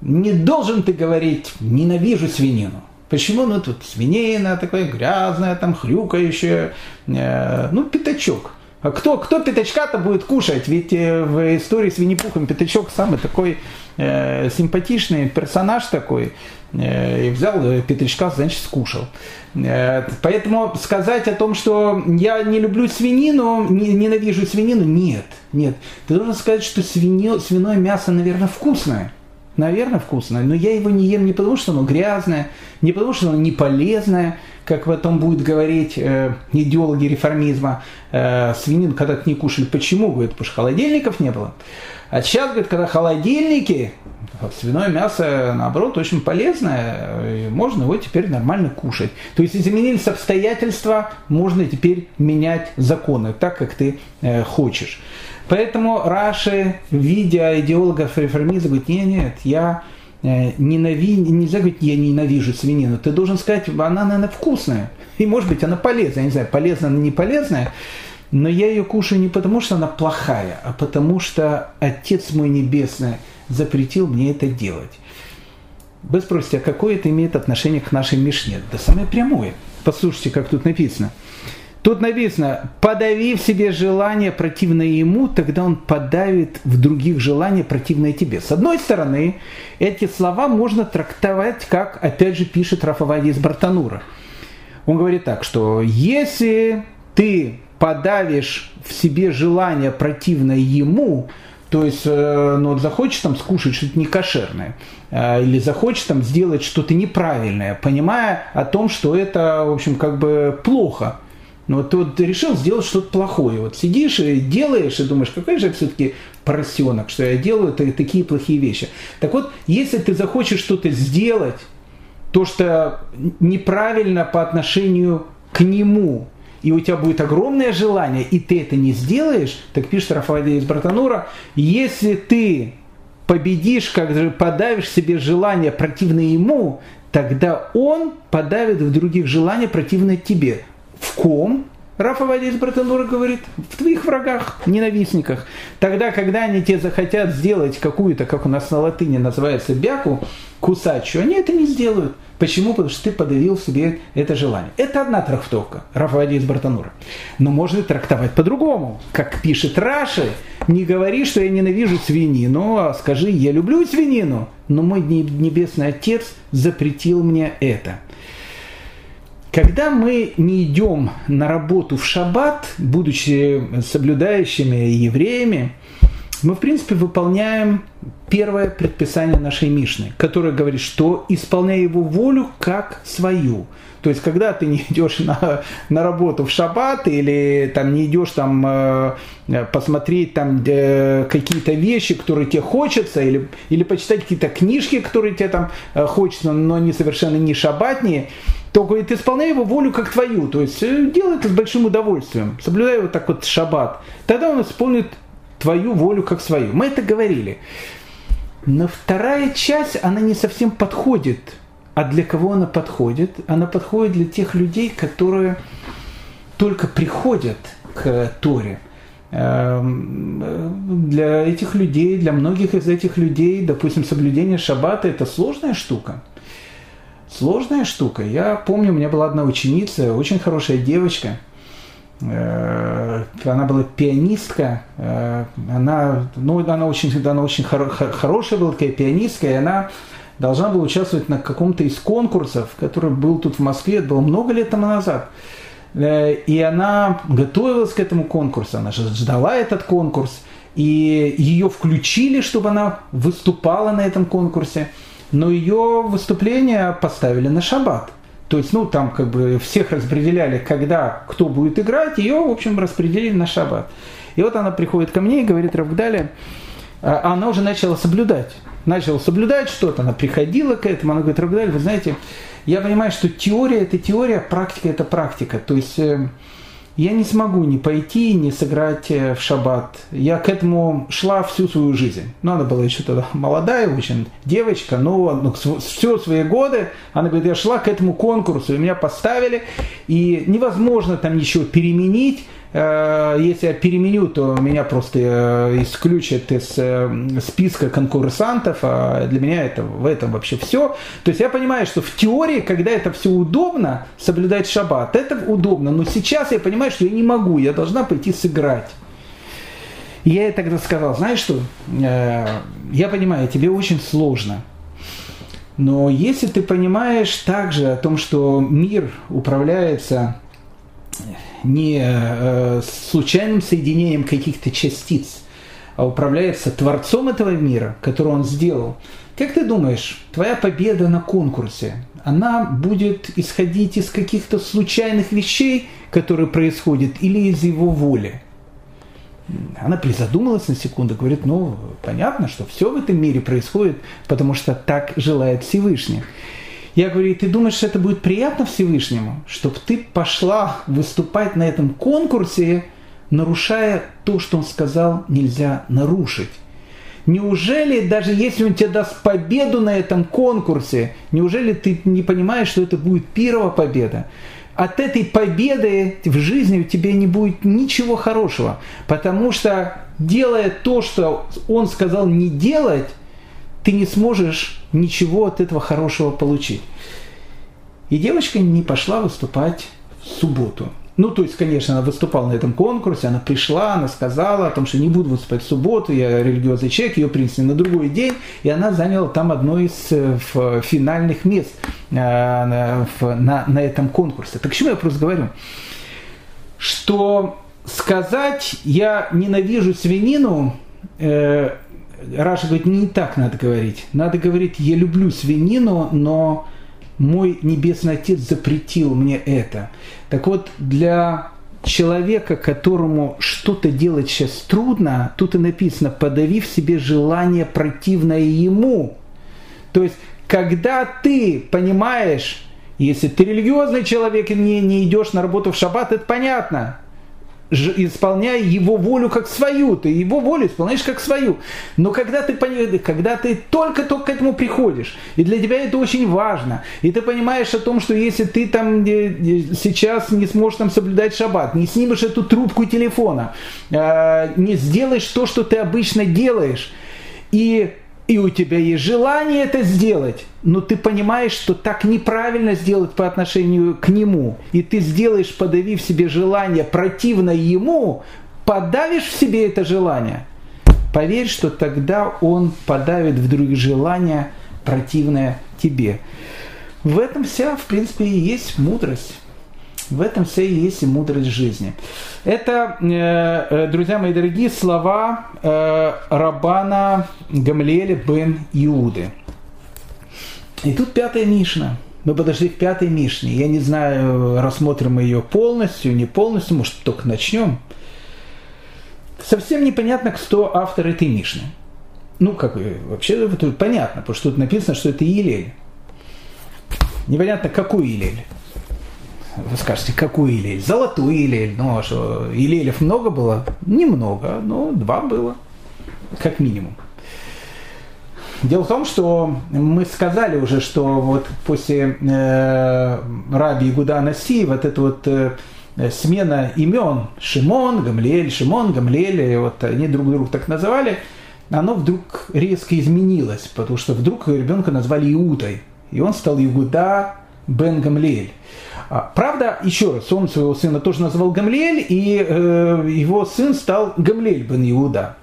не должен ты говорить «ненавижу свинину», Почему? Ну, тут свинина такая грязная, там хрюкающая, э, ну, пятачок. А кто, кто пятачка-то будет кушать? Ведь э, в истории с Винни-Пухом пятачок самый такой э, симпатичный персонаж такой. Э, и взял э, пятачка, значит, скушал. Э, поэтому сказать о том, что я не люблю свинину, не, ненавижу свинину, нет. Нет. Ты должен сказать, что свинье, свиное мясо, наверное, вкусное наверное, вкусное, но я его не ем не потому, что оно грязное, не потому, что оно не полезное, как потом будет говорить э, идеологи реформизма, э, свинину когда-то не кушали. Почему? Говорит, потому что холодильников не было. А сейчас, говорит, когда холодильники, свиное мясо, наоборот, очень полезное, можно его теперь нормально кушать. То есть изменились обстоятельства, можно теперь менять законы так, как ты э, хочешь. Поэтому Раши, видя идеологов реформизма, говорит, нет, нет, я э, ненави... нельзя говорить, я ненавижу свинину. Ты должен сказать, она, наверное, вкусная. И, может быть, она полезная. Я не знаю, полезная она, не полезная. Но я ее кушаю не потому, что она плохая, а потому что Отец мой Небесный запретил мне это делать. Вы спросите, а какое это имеет отношение к нашей Мишне? Да самое прямое. Послушайте, как тут написано – Тут написано, подави в себе желание противное ему, тогда он подавит в других желания противное тебе. С одной стороны, эти слова можно трактовать, как, опять же, пишет Рафавади из Бартанура. Он говорит так, что если ты подавишь в себе желание противное ему, То есть, э, ну, захочешь там скушать что-то некошерное, э, или захочешь там сделать что-то неправильное, понимая о том, что это, в общем, как бы плохо. Но ты вот решил сделать что-то плохое. Вот сидишь и делаешь, и думаешь, какой же я все-таки поросенок, что я делаю это, такие плохие вещи. Так вот, если ты захочешь что-то сделать, то, что неправильно по отношению к нему, и у тебя будет огромное желание, и ты это не сделаешь, так пишет Рафаэль из Братанура, если ты победишь, как же подавишь себе желание противное ему, тогда он подавит в других желания противное тебе. В ком? Рафа Вадис Братанура говорит, в твоих врагах, ненавистниках. Тогда, когда они тебе захотят сделать какую-то, как у нас на латыни называется, бяку, кусачу, они это не сделают. Почему? Потому что ты подавил себе это желание. Это одна трактовка Рафаэля из Бартанура. Но можно трактовать по-другому. Как пишет Раши, не говори, что я ненавижу свинину, а скажи, я люблю свинину, но мой небесный отец запретил мне это. Когда мы не идем на работу в шаббат, будучи соблюдающими евреями, мы, в принципе, выполняем первое предписание нашей Мишны, которое говорит, что исполняй его волю как свою. То есть, когда ты не идешь на, на работу в шаббат или там не идешь там э, посмотреть там э, какие-то вещи, которые тебе хочется, или, или почитать какие-то книжки, которые тебе там э, хочется, но они совершенно не шаббатные, то говорит, исполняй его волю как твою, то есть э, делай это с большим удовольствием, соблюдай вот так вот шаббат. Тогда он исполнит твою волю как свою. Мы это говорили. Но вторая часть, она не совсем подходит. А для кого она подходит? Она подходит для тех людей, которые только приходят к Торе. Эм, для этих людей, для многих из этих людей, допустим, соблюдение шаббата – это сложная штука. Сложная штука. Я помню, у меня была одна ученица, очень хорошая девочка – Э, она была пианистка, э, она, ну, она очень, она очень хоро, хорошая была такая пианистка, и она должна была участвовать на каком-то из конкурсов, который был тут в Москве, это было много лет тому назад. Э, и она готовилась к этому конкурсу, она ждала этот конкурс, и ее включили, чтобы она выступала на этом конкурсе, но ее выступление поставили на шаббат. То есть, ну, там как бы всех распределяли, когда кто будет играть, ее, в общем, распределили на шаббат. И вот она приходит ко мне и говорит, Равгдаля, а она уже начала соблюдать. Начала соблюдать что-то, она приходила к этому, она говорит, Равгдаля, вы знаете, я понимаю, что теория – это теория, практика – это практика. То есть, э, я не смогу не пойти, не сыграть э, в шаббат. Я к этому шла всю свою жизнь. Но она была еще тогда молодая, очень девочка, но ну, все свои годы, она говорит, я шла к этому конкурсу, и меня поставили, и невозможно там ничего переменить, если я переменю, то меня просто э, исключат из э, списка конкурсантов, а для меня это в этом вообще все. То есть я понимаю, что в теории, когда это все удобно, соблюдать шаббат, это удобно, но сейчас я понимаю, что я не могу, я должна пойти сыграть. Я ей тогда сказал, знаешь что, я понимаю, тебе очень сложно, но если ты понимаешь также о том, что мир управляется не э, случайным соединением каких-то частиц, а управляется Творцом этого мира, который он сделал. Как ты думаешь, твоя победа на конкурсе, она будет исходить из каких-то случайных вещей, которые происходят, или из его воли? Она призадумалась на секунду, говорит, ну, понятно, что все в этом мире происходит, потому что так желает Всевышний. Я говорю, ты думаешь, что это будет приятно Всевышнему, чтобы ты пошла выступать на этом конкурсе, нарушая то, что он сказал, нельзя нарушить? Неужели, даже если он тебе даст победу на этом конкурсе, неужели ты не понимаешь, что это будет первая победа? От этой победы в жизни у тебя не будет ничего хорошего, потому что делая то, что он сказал не делать, ты не сможешь ничего от этого хорошего получить. И девочка не пошла выступать в субботу. Ну, то есть, конечно, она выступала на этом конкурсе, она пришла, она сказала о том, что не буду выступать в субботу, я религиозный человек, ее принесли на другой день, и она заняла там одно из э, финальных мест э, на, на этом конкурсе. Так к чему я просто говорю? Что сказать «я ненавижу свинину» э, Раша говорит, не так надо говорить. Надо говорить, я люблю свинину, но мой Небесный Отец запретил мне это. Так вот, для человека, которому что-то делать сейчас трудно, тут и написано, подави в себе желание противное ему. То есть, когда ты понимаешь, если ты религиозный человек и не, не идешь на работу в шаббат, это понятно исполняя его волю как свою, ты его волю исполняешь как свою. Но когда ты, когда ты только-только к этому приходишь, и для тебя это очень важно, и ты понимаешь о том, что если ты там э, э, сейчас не сможешь там соблюдать шаббат, не снимешь эту трубку телефона, э, не сделаешь то, что ты обычно делаешь, и и у тебя есть желание это сделать, но ты понимаешь, что так неправильно сделать по отношению к нему, и ты сделаешь, подавив себе желание противно ему, подавишь в себе это желание, поверь, что тогда он подавит в других желания противное тебе. В этом вся, в принципе, и есть мудрость. В этом вся и есть и мудрость жизни. Это, э, э, друзья мои дорогие, слова э, Рабана Гамлеля бен Иуды. И тут пятая Мишна. Мы подошли к пятой Мишне. Я не знаю, рассмотрим мы ее полностью, не полностью, может, только начнем. Совсем непонятно, кто автор этой Мишны. Ну, как вообще понятно, потому что тут написано, что это Илель. Непонятно, какой Илель. Вы скажете, какой Илель? Золотой Илель. Ну, а что, Илелев много было? Немного, но два было, как минимум. Дело в том, что мы сказали уже, что вот после э, Раби Игуда Наси, вот эта вот э, смена имен Шимон, Гамлель, Шимон, Гамлель, вот они друг друга так называли, оно вдруг резко изменилось, потому что вдруг ребенка назвали Иудой, и он стал Игуда бен Гамлель. А, правда, еще раз, он своего сына тоже назвал Гамлель, и э, его сын стал Гамлель бен Иуда.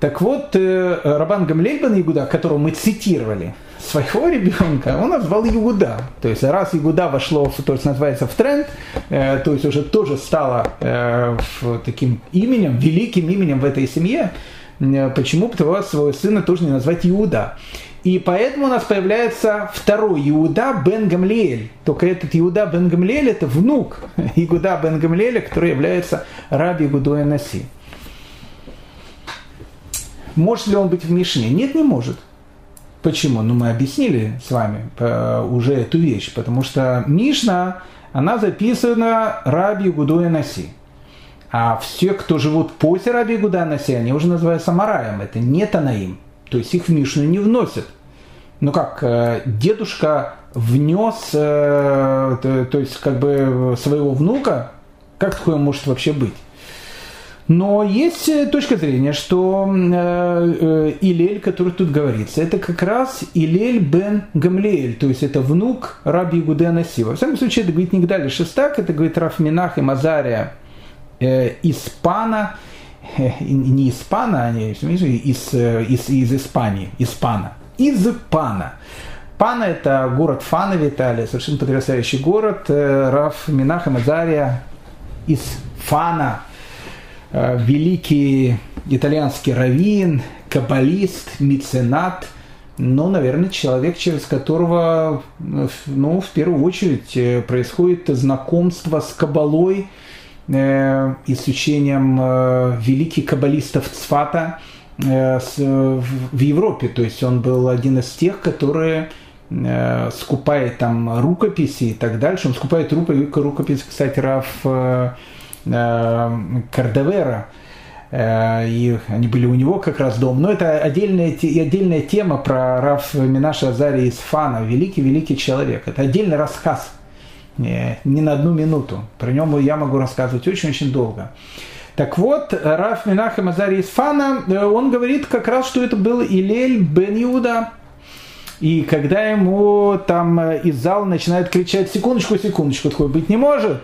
Так вот, э, Рабан Гамлель бен Иуда, которого мы цитировали, своего ребенка, он назвал Иуда. То есть раз Иуда вошло, в, то есть называется в тренд, э, то есть уже тоже стало э, таким именем, великим именем в этой семье, э, почему бы своего сына тоже не назвать Иуда? И поэтому у нас появляется второй Иуда бен Гамлиэль. Только этот Иуда бен Гамлиэль это внук Игуда бен Гамлиэля, который является раби Игудоя Наси. Может ли он быть в Мишне? Нет, не может. Почему? Ну, мы объяснили с вами э, уже эту вещь. Потому что Мишна, она записана раби Игудоя Наси. А все, кто живут после раби Игудоя Наси, они уже называются Мараем. Это не Танаим. То есть их в Мишну не вносят. Ну как, э, дедушка внес, э, то, есть как бы своего внука, как такое может вообще быть? Но есть э, точка зрения, что Илель, который тут говорится, это как раз Илель бен Гамлеэль, то есть это внук Раби Гудена Си. Во всяком случае, это говорит Нигдали Шестак, это говорит Раф Минах и Мазария Испана, не испана, они из, из, из Испании, испана, из Пана. Пана – это город Фана в Италии, совершенно потрясающий город. Э, Раф Минаха Мазария из Фана, э, великий итальянский раввин, каббалист, меценат, но, наверное, человек, через которого, ну, в первую очередь, э, происходит знакомство с кабалой – э, исключением э, великих каббалистов Цфата э, в Европе. То есть он был один из тех, которые скупает там рукописи и так дальше. Он скупает рукописи, кстати, Раф Кардавера. Э, и они были у него как раз дома. Но это отдельная, отдельная тема про Раф Минаша Азари из Фана. Великий-великий человек. Это отдельный рассказ не, не на одну минуту. Про него я могу рассказывать очень-очень долго. Так вот, Раф Минахем Азари из Фана, э, он говорит как раз, что это был Илель бен Иуда. И когда ему там э, из зала начинают кричать «секундочку, секундочку», такое быть не может,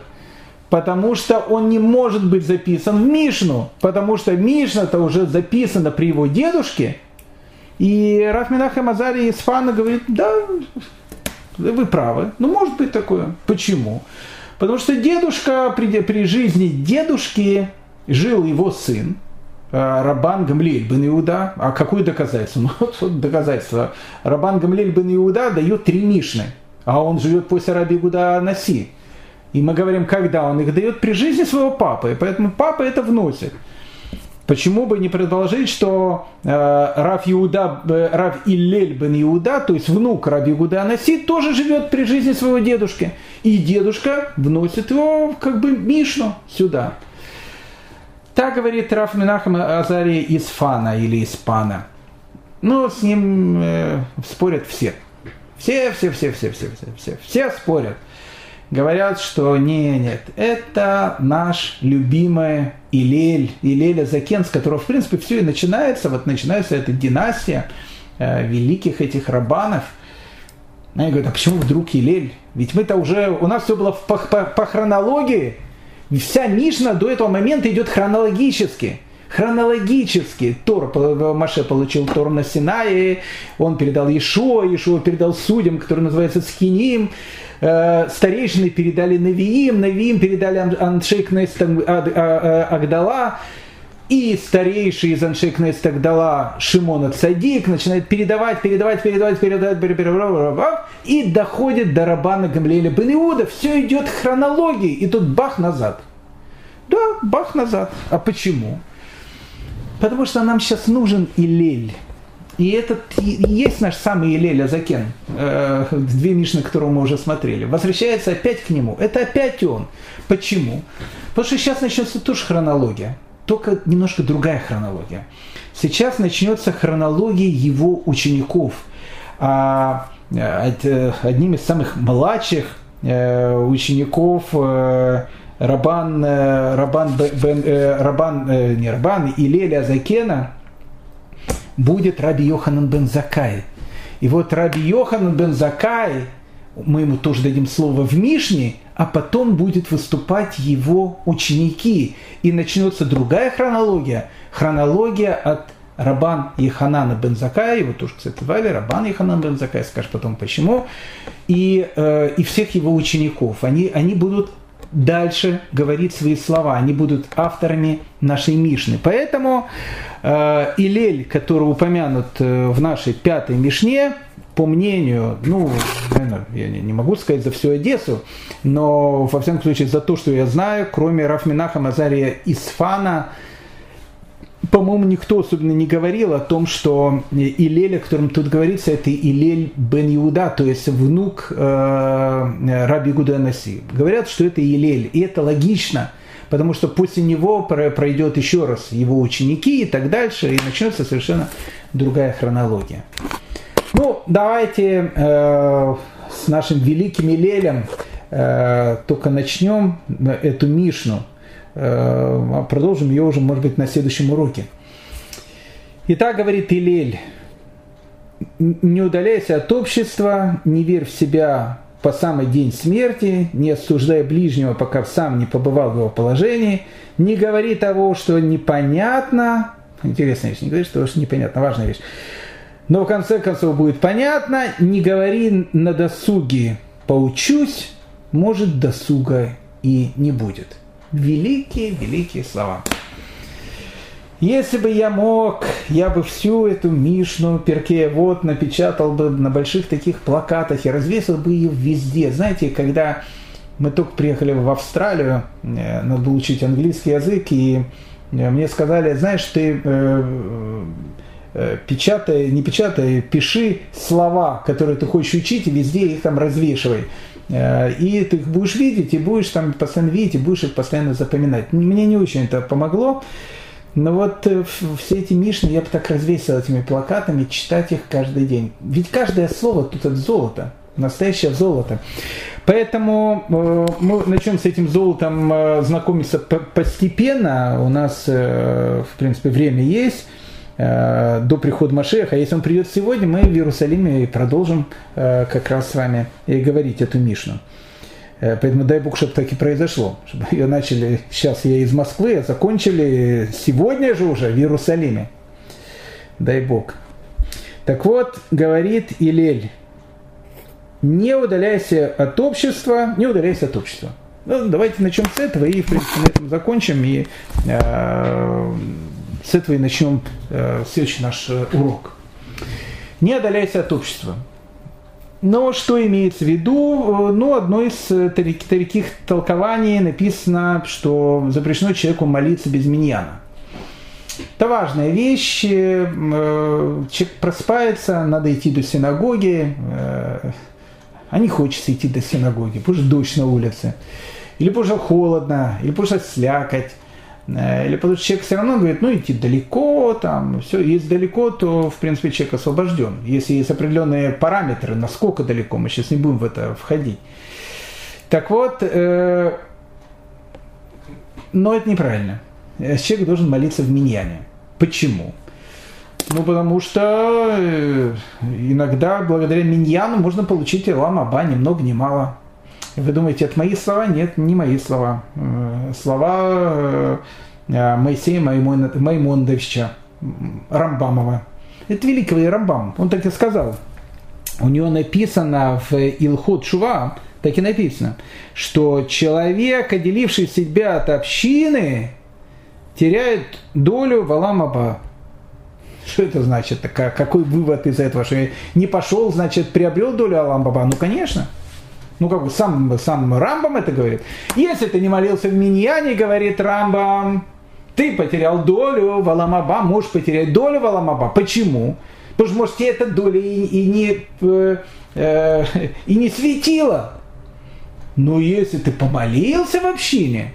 потому что он не может быть записан в Мишну, потому что Мишна-то уже записана при его дедушке, и Раф Минахем Азари из Фана говорит, да, вы правы. Ну, может быть такое. Почему? Потому что дедушка, при, при жизни дедушки жил его сын. Рабан Гамлиль бен Иуда, а какое доказательство? Ну вот, вот доказательство. Рабан Гамлиль бен Иуда дает три Мишны, а он живет после Раби Гуда Наси. И мы говорим, когда он их дает при жизни своего папы, поэтому папа это вносит. Почему бы не предположить, что э, Раф, Иуда, э, Раф Иллель бен Иуда, то есть внук Раби Иуда Анаси, тоже живет при жизни своего дедушки. И дедушка вносит его как бы Мишну сюда. Так говорит Раф Минахам Азари из Фана или из Пана. Но с ним э, спорят все. Все, все, все, все, все, все, все, все спорят говорят, что не, нет, это наш любимый Илель, Илеля Закен, с которого, в принципе, все и начинается. Вот начинается эта династия э, великих этих рабанов. И я говорю, а почему вдруг Илель? Ведь мы-то уже, у нас все было по, по, по хронологии. Вся Мишна до этого момента идет хронологически хронологически Тор, Маше получил Тор на Синае, он передал Ешуа, Ешуа передал судьям, который называется Скиним, Э, старейшины передали Навиим, Навиим передали Аншейк Нест Агдала, и старейший из Аншейк Агдала Шимона Цадик начинает передавать, передавать, передавать, передавать, передавать, и доходит до Рабана Гамлеля Бен Иуда. Все идет хронологии, и тут бах назад. Да, бах назад. А почему? Потому что нам сейчас нужен Илель. И этот и есть наш самый Илель Азакен, э, две Мишны, которого мы уже смотрели. Возвращается опять к нему. Это опять он. Почему? Потому что сейчас начнется тоже хронология, только немножко другая хронология. Сейчас начнется хронология его учеников. А, э, одним из самых младших э, учеников э, Рабан, э, Рабан, Бен, э, Рабан, э, не Рабан, Илеля Азакена – будет Раби Йоханан бен Закай. И вот Раби Йоханан бен Закай, мы ему тоже дадим слово в Мишне, а потом будет выступать его ученики. И начнется другая хронология. Хронология от Рабан Еханана бен Закая, его тоже, кстати, звали Рабан Еханан бен Закая, скажешь потом почему, и, э, и всех его учеников. Они, они будут дальше говорить свои слова, они будут авторами нашей Мишны. Поэтому э, Илель, который упомянут э, в нашей пятой Мишне, по мнению, ну, я не могу сказать за всю Одессу, но, во всяком случае, за то, что я знаю, кроме Рафминаха Мазария Исфана, по-моему, никто особенно не говорил о том, что Илель, о котором тут говорится, это Илель бен Иуда, то есть внук э, Раби Гуда Наси. Говорят, что это Илель, и это логично, потому что после него пройдет еще раз его ученики и так дальше, и начнется совершенно другая хронология. Ну, давайте э, с нашим великим Илелем э, только начнем эту Мишну – Э, продолжим ее уже, может быть, на следующем уроке. Итак, говорит Илель, не удаляйся от общества, не верь в себя по самый день смерти, не осуждай ближнего, пока сам не побывал в его положении, не говори того, что непонятно, интересная вещь, не говори того, что непонятно, важная вещь, но в конце концов будет понятно, не говори на досуге поучусь, может досуга и не будет великие, великие слова. Если бы я мог, я бы всю эту Мишну, Перке, вот напечатал бы на больших таких плакатах и развесил бы ее везде. Знаете, когда мы только приехали в Австралию, э, надо было учить английский язык, и э, мне сказали, знаешь, ты э, печатай, не печатай, пиши слова, которые ты хочешь учить, и везде их там развешивай. Э, и ты их будешь видеть, и будешь там постоянно видеть, и будешь их постоянно запоминать. Мне не очень это помогло, но вот э, все эти Мишны я бы так развесил этими плакатами, читать их каждый день. Ведь каждое слово тут от золота, настоящее золото. Поэтому э, мы начнем с этим золотом знакомиться постепенно. У нас, в принципе, время есть. Э, до прихода Машеха. Если он придет сегодня, мы в Иерусалиме продолжим э, как раз с вами и говорить эту Мишну. Э, поэтому дай Бог, чтобы так и произошло. Чтобы ее начали, сейчас я из Москвы, а закончили сегодня же уже в Иерусалиме. Дай Бог. Так вот, говорит Илель, не удаляйся от общества, не удаляйся от общества. Ну, давайте начнем с этого и, в принципе, на этом закончим. И э, с этого и начнем э, следующий наш э, урок. Не отдаляйся от общества. Но что имеется в виду? Ну, одно из таких толкований написано, что запрещено человеку молиться без миньяна. Это важная вещь. Человек просыпается, надо идти до синагоги, а не хочется идти до синагоги, потому что дождь на улице, или потому что холодно, или потому что слякоть, э, или потому что человек все равно говорит, ну идти далеко, там, все, если далеко, то, в принципе, человек освобожден. Если есть определенные параметры, насколько далеко, мы сейчас не будем в это входить. Так вот, э, но это неправильно. Э, человек должен молиться в миньяне. Почему? Ну, потому что э, иногда благодаря миньяну можно получить Илам Аба ни много ни мало. Вы думаете, это мои слова? Нет, не мои слова. Э, слова э, Моисея Маймондовича Рамбамова. Это великий Рамбам. Он так и сказал. У него написано в Илхот Шува, так и написано, что человек, отделивший себя от общины, теряет долю в Аламаба. Что это значит? Какой вывод из этого? Что я не пошел, значит, приобрел долю Аламбаба? Ну, конечно. Ну, как бы сам, сам Рамбам это говорит. Если ты не молился в Миньяне, говорит Рамбам, ты потерял долю в Аламаба, можешь потерять долю в. Почему? Потому что, может, тебе эта доля и, и, не, э, э, и не светила. Но если ты помолился в общине,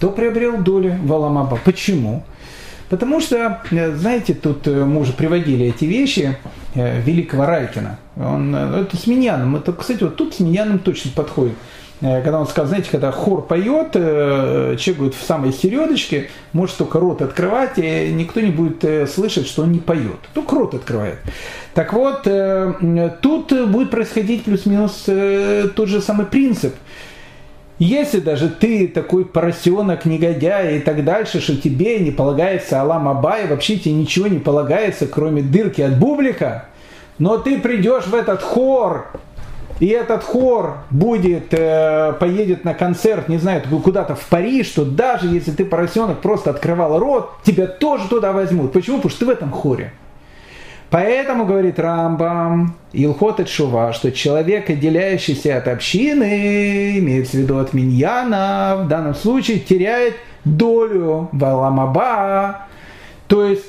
то приобрел долю в. Почему? Потому что, э, знаете, тут э, мы уже приводили эти вещи великого Райкина. Он, это с Миньяном. Это, кстати, вот тут с Миньяном точно подходит. Когда он сказал, знаете, когда хор поет, человек будет в самой середочке, может только рот открывать, и никто не будет слышать, что он не поет. Только рот открывает. Так вот, тут будет происходить плюс-минус тот же самый принцип – если даже ты такой поросенок, негодяй и так дальше, что тебе не полагается Аллам Абай, вообще тебе ничего не полагается, кроме дырки от бублика, но ты придешь в этот хор, и этот хор будет, э, поедет на концерт, не знаю, куда-то в Париж, что даже если ты поросенок просто открывал рот, тебя тоже туда возьмут. Почему? Потому что ты в этом хоре. Поэтому, говорит Рамбам, Илхот Шува, что человек, отделяющийся от общины, имеется в виду от миньяна, в данном случае теряет долю в Аламаба. То есть,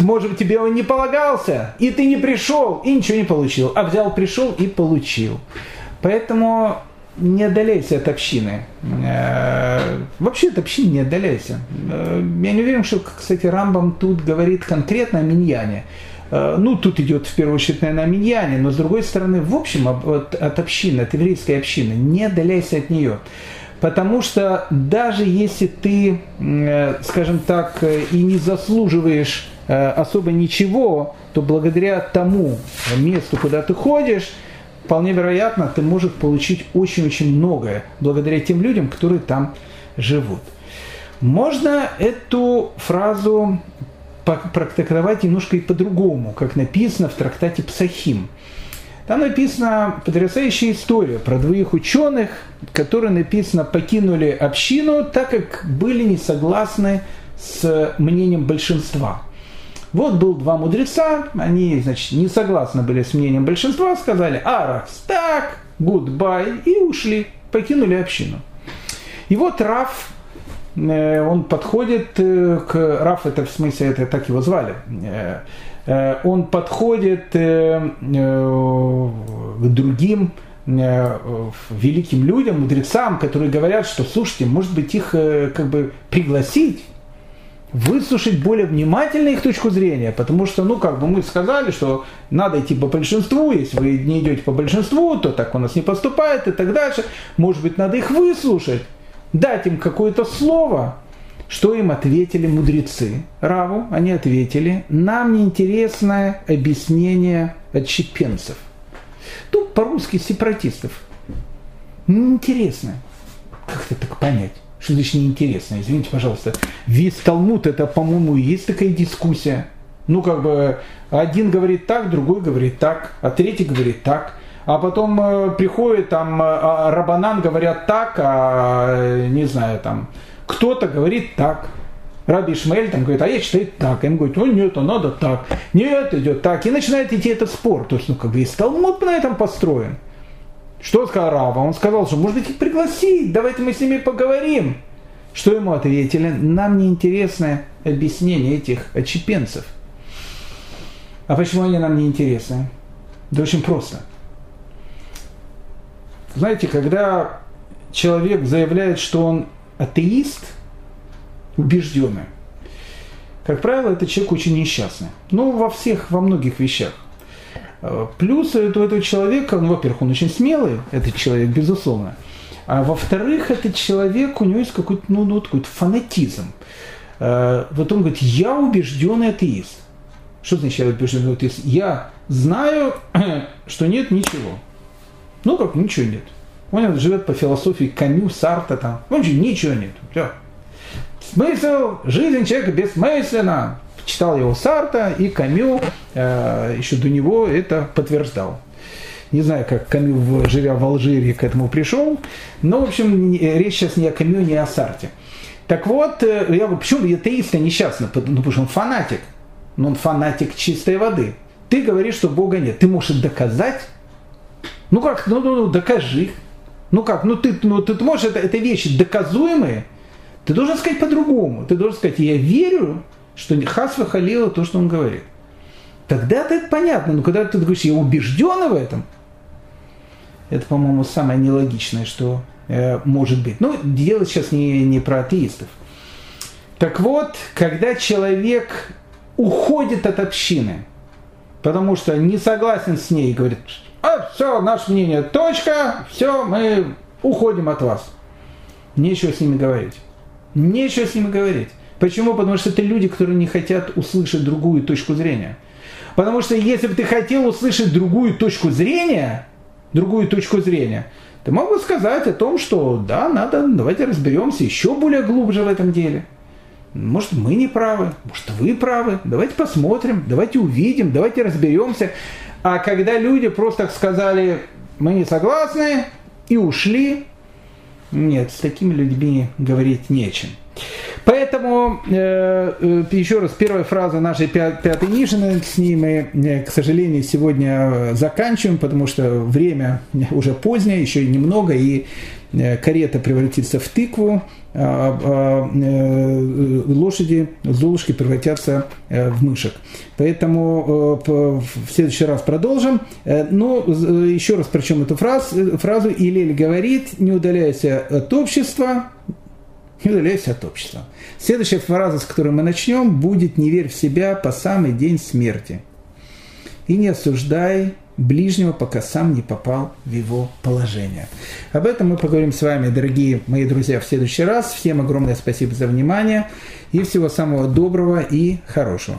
может, тебе он не полагался, и ты не пришел, и ничего не получил, а взял, пришел и получил. Поэтому не отдаляйся от общины. Э, вообще от общины не отдаляйся. Э, я не уверен, что, кстати, Рамбам тут говорит конкретно о миньяне. Э, ну, тут идет в первую очередь, наверное, о миньяне, но с другой стороны, в общем, от, от общины, от еврейской общины, не отдаляйся от нее. Потому что даже если ты, скажем так, и не заслуживаешь особо ничего, то благодаря тому месту, куда ты ходишь, вполне вероятно, ты можешь получить очень-очень многое благодаря тем людям, которые там живут. Можно эту фразу практиковать немножко и по-другому, как написано в трактате Псахим. Там написана потрясающая история про двоих ученых, которые, написано, покинули общину, так как были не согласны с мнением большинства. Вот был два мудреца, они, значит, не согласны были с мнением большинства, сказали, а раз так, гудбай, и ушли, покинули общину. И вот Раф Э, он подходит э, к Раф, это в смысле, это так его звали, э, он подходит к другим великим людям, мудрецам, которые говорят, что, слушайте, может быть, их как бы пригласить, выслушать более внимательно их точку зрения, потому что, ну, как бы мы сказали, что надо идти по большинству, если вы не идете по большинству, то так у нас не поступает и так дальше. Может быть, надо их выслушать дать им какое-то слово, что им ответили мудрецы? Раву они ответили, нам неинтересное объяснение отщепенцев. Тут по-русски сепаратистов. Неинтересно. Как это так понять? Что значит неинтересно? Извините, пожалуйста. Весь Талмуд, это, по-моему, есть такая дискуссия. Ну, как бы, один говорит так, другой говорит так, а третий говорит так а потом э, приходит там э, а Рабанан говорят так, а не знаю, там кто-то говорит так. Раби Ишмаэль там говорит, а я считаю так. Им говорит, о нет, а надо так. Нет, идет так. И начинает идти этот спор. То есть, ну, как бы весь Талмуд на этом построен. Что сказал Рава? Он сказал, что может быть их пригласить, давайте мы с ними поговорим. Что ему ответили? Нам не интересно объяснение этих отчепенцев. А почему они нам не интересны? Да очень просто. Знаете, когда человек заявляет, что он атеист, убежденный, как правило, это человек очень несчастный. Ну, во всех, во многих вещах. Плюс у этого человека, ну, во-первых, он очень смелый, этот человек, безусловно. А во-вторых, этот человек, у него есть какой-то, ну, ну такой фанатизм. Э, вот он говорит, я убежденный атеист. Что значит я убежденный атеист? Я знаю, что нет ничего. Ну как, ничего нет. Он живет по философии Камю, Сарта там. Он же ничего нет. Все. Смысл жизни человека бессмысленна читал его Сарта, и Камю э, еще до него это подтверждал. Не знаю, как Камю, живя в Алжире, к этому пришел, но, в общем, речь сейчас не о Камю, не о Сарте. Так вот, э, я говорю, почему атеист несчастный? Ну, потому что он фанатик. Но он фанатик чистой воды. Ты говоришь, что Бога нет. Ты можешь доказать? Ну как, ну, ну, ну докажи. Ну как, ну ты, ну, ты можешь, это, это вещи доказуемые. Ты должен сказать по-другому. Ты должен сказать, я верю, что Хасва Халила то, что он говорит. Тогда-то это понятно. Но когда ты говоришь, я убежден в этом, это, по-моему, самое нелогичное, что э, может быть. Ну, дело сейчас не, не про атеистов. Так вот, когда человек уходит от общины, потому что не согласен с ней, говорит, а, все, наше мнение, точка, все, мы уходим от вас. Нечего с ними говорить. Нечего с ними говорить. Почему? Потому что это люди, которые не хотят услышать другую точку зрения. Потому что если бы ты хотел услышать другую точку зрения, другую точку зрения, ты мог бы сказать о том, что да, надо, давайте разберемся еще более глубже в этом деле. Может, мы не правы, может, вы правы. Давайте посмотрим, давайте увидим, давайте разберемся. А когда люди просто сказали, мы не согласны, и ушли, нет, с такими людьми говорить нечем. Поэтому, э, э, еще раз, первая фраза нашей пятой Нишины, с ней мы, э, к сожалению, сегодня заканчиваем, потому что время уже позднее, еще немного, и карета превратится в тыкву, а, а лошади, золушки превратятся в мышек. Поэтому в следующий раз продолжим. Но еще раз причем эту фразу, фразу Илель говорит, не удаляйся от общества, не удаляйся от общества. Следующая фраза, с которой мы начнем, будет «Не верь в себя по самый день смерти». И не осуждай ближнего, пока сам не попал в его положение. Об этом мы поговорим с вами, дорогие мои друзья, в следующий раз. Всем огромное спасибо за внимание и всего самого доброго и хорошего.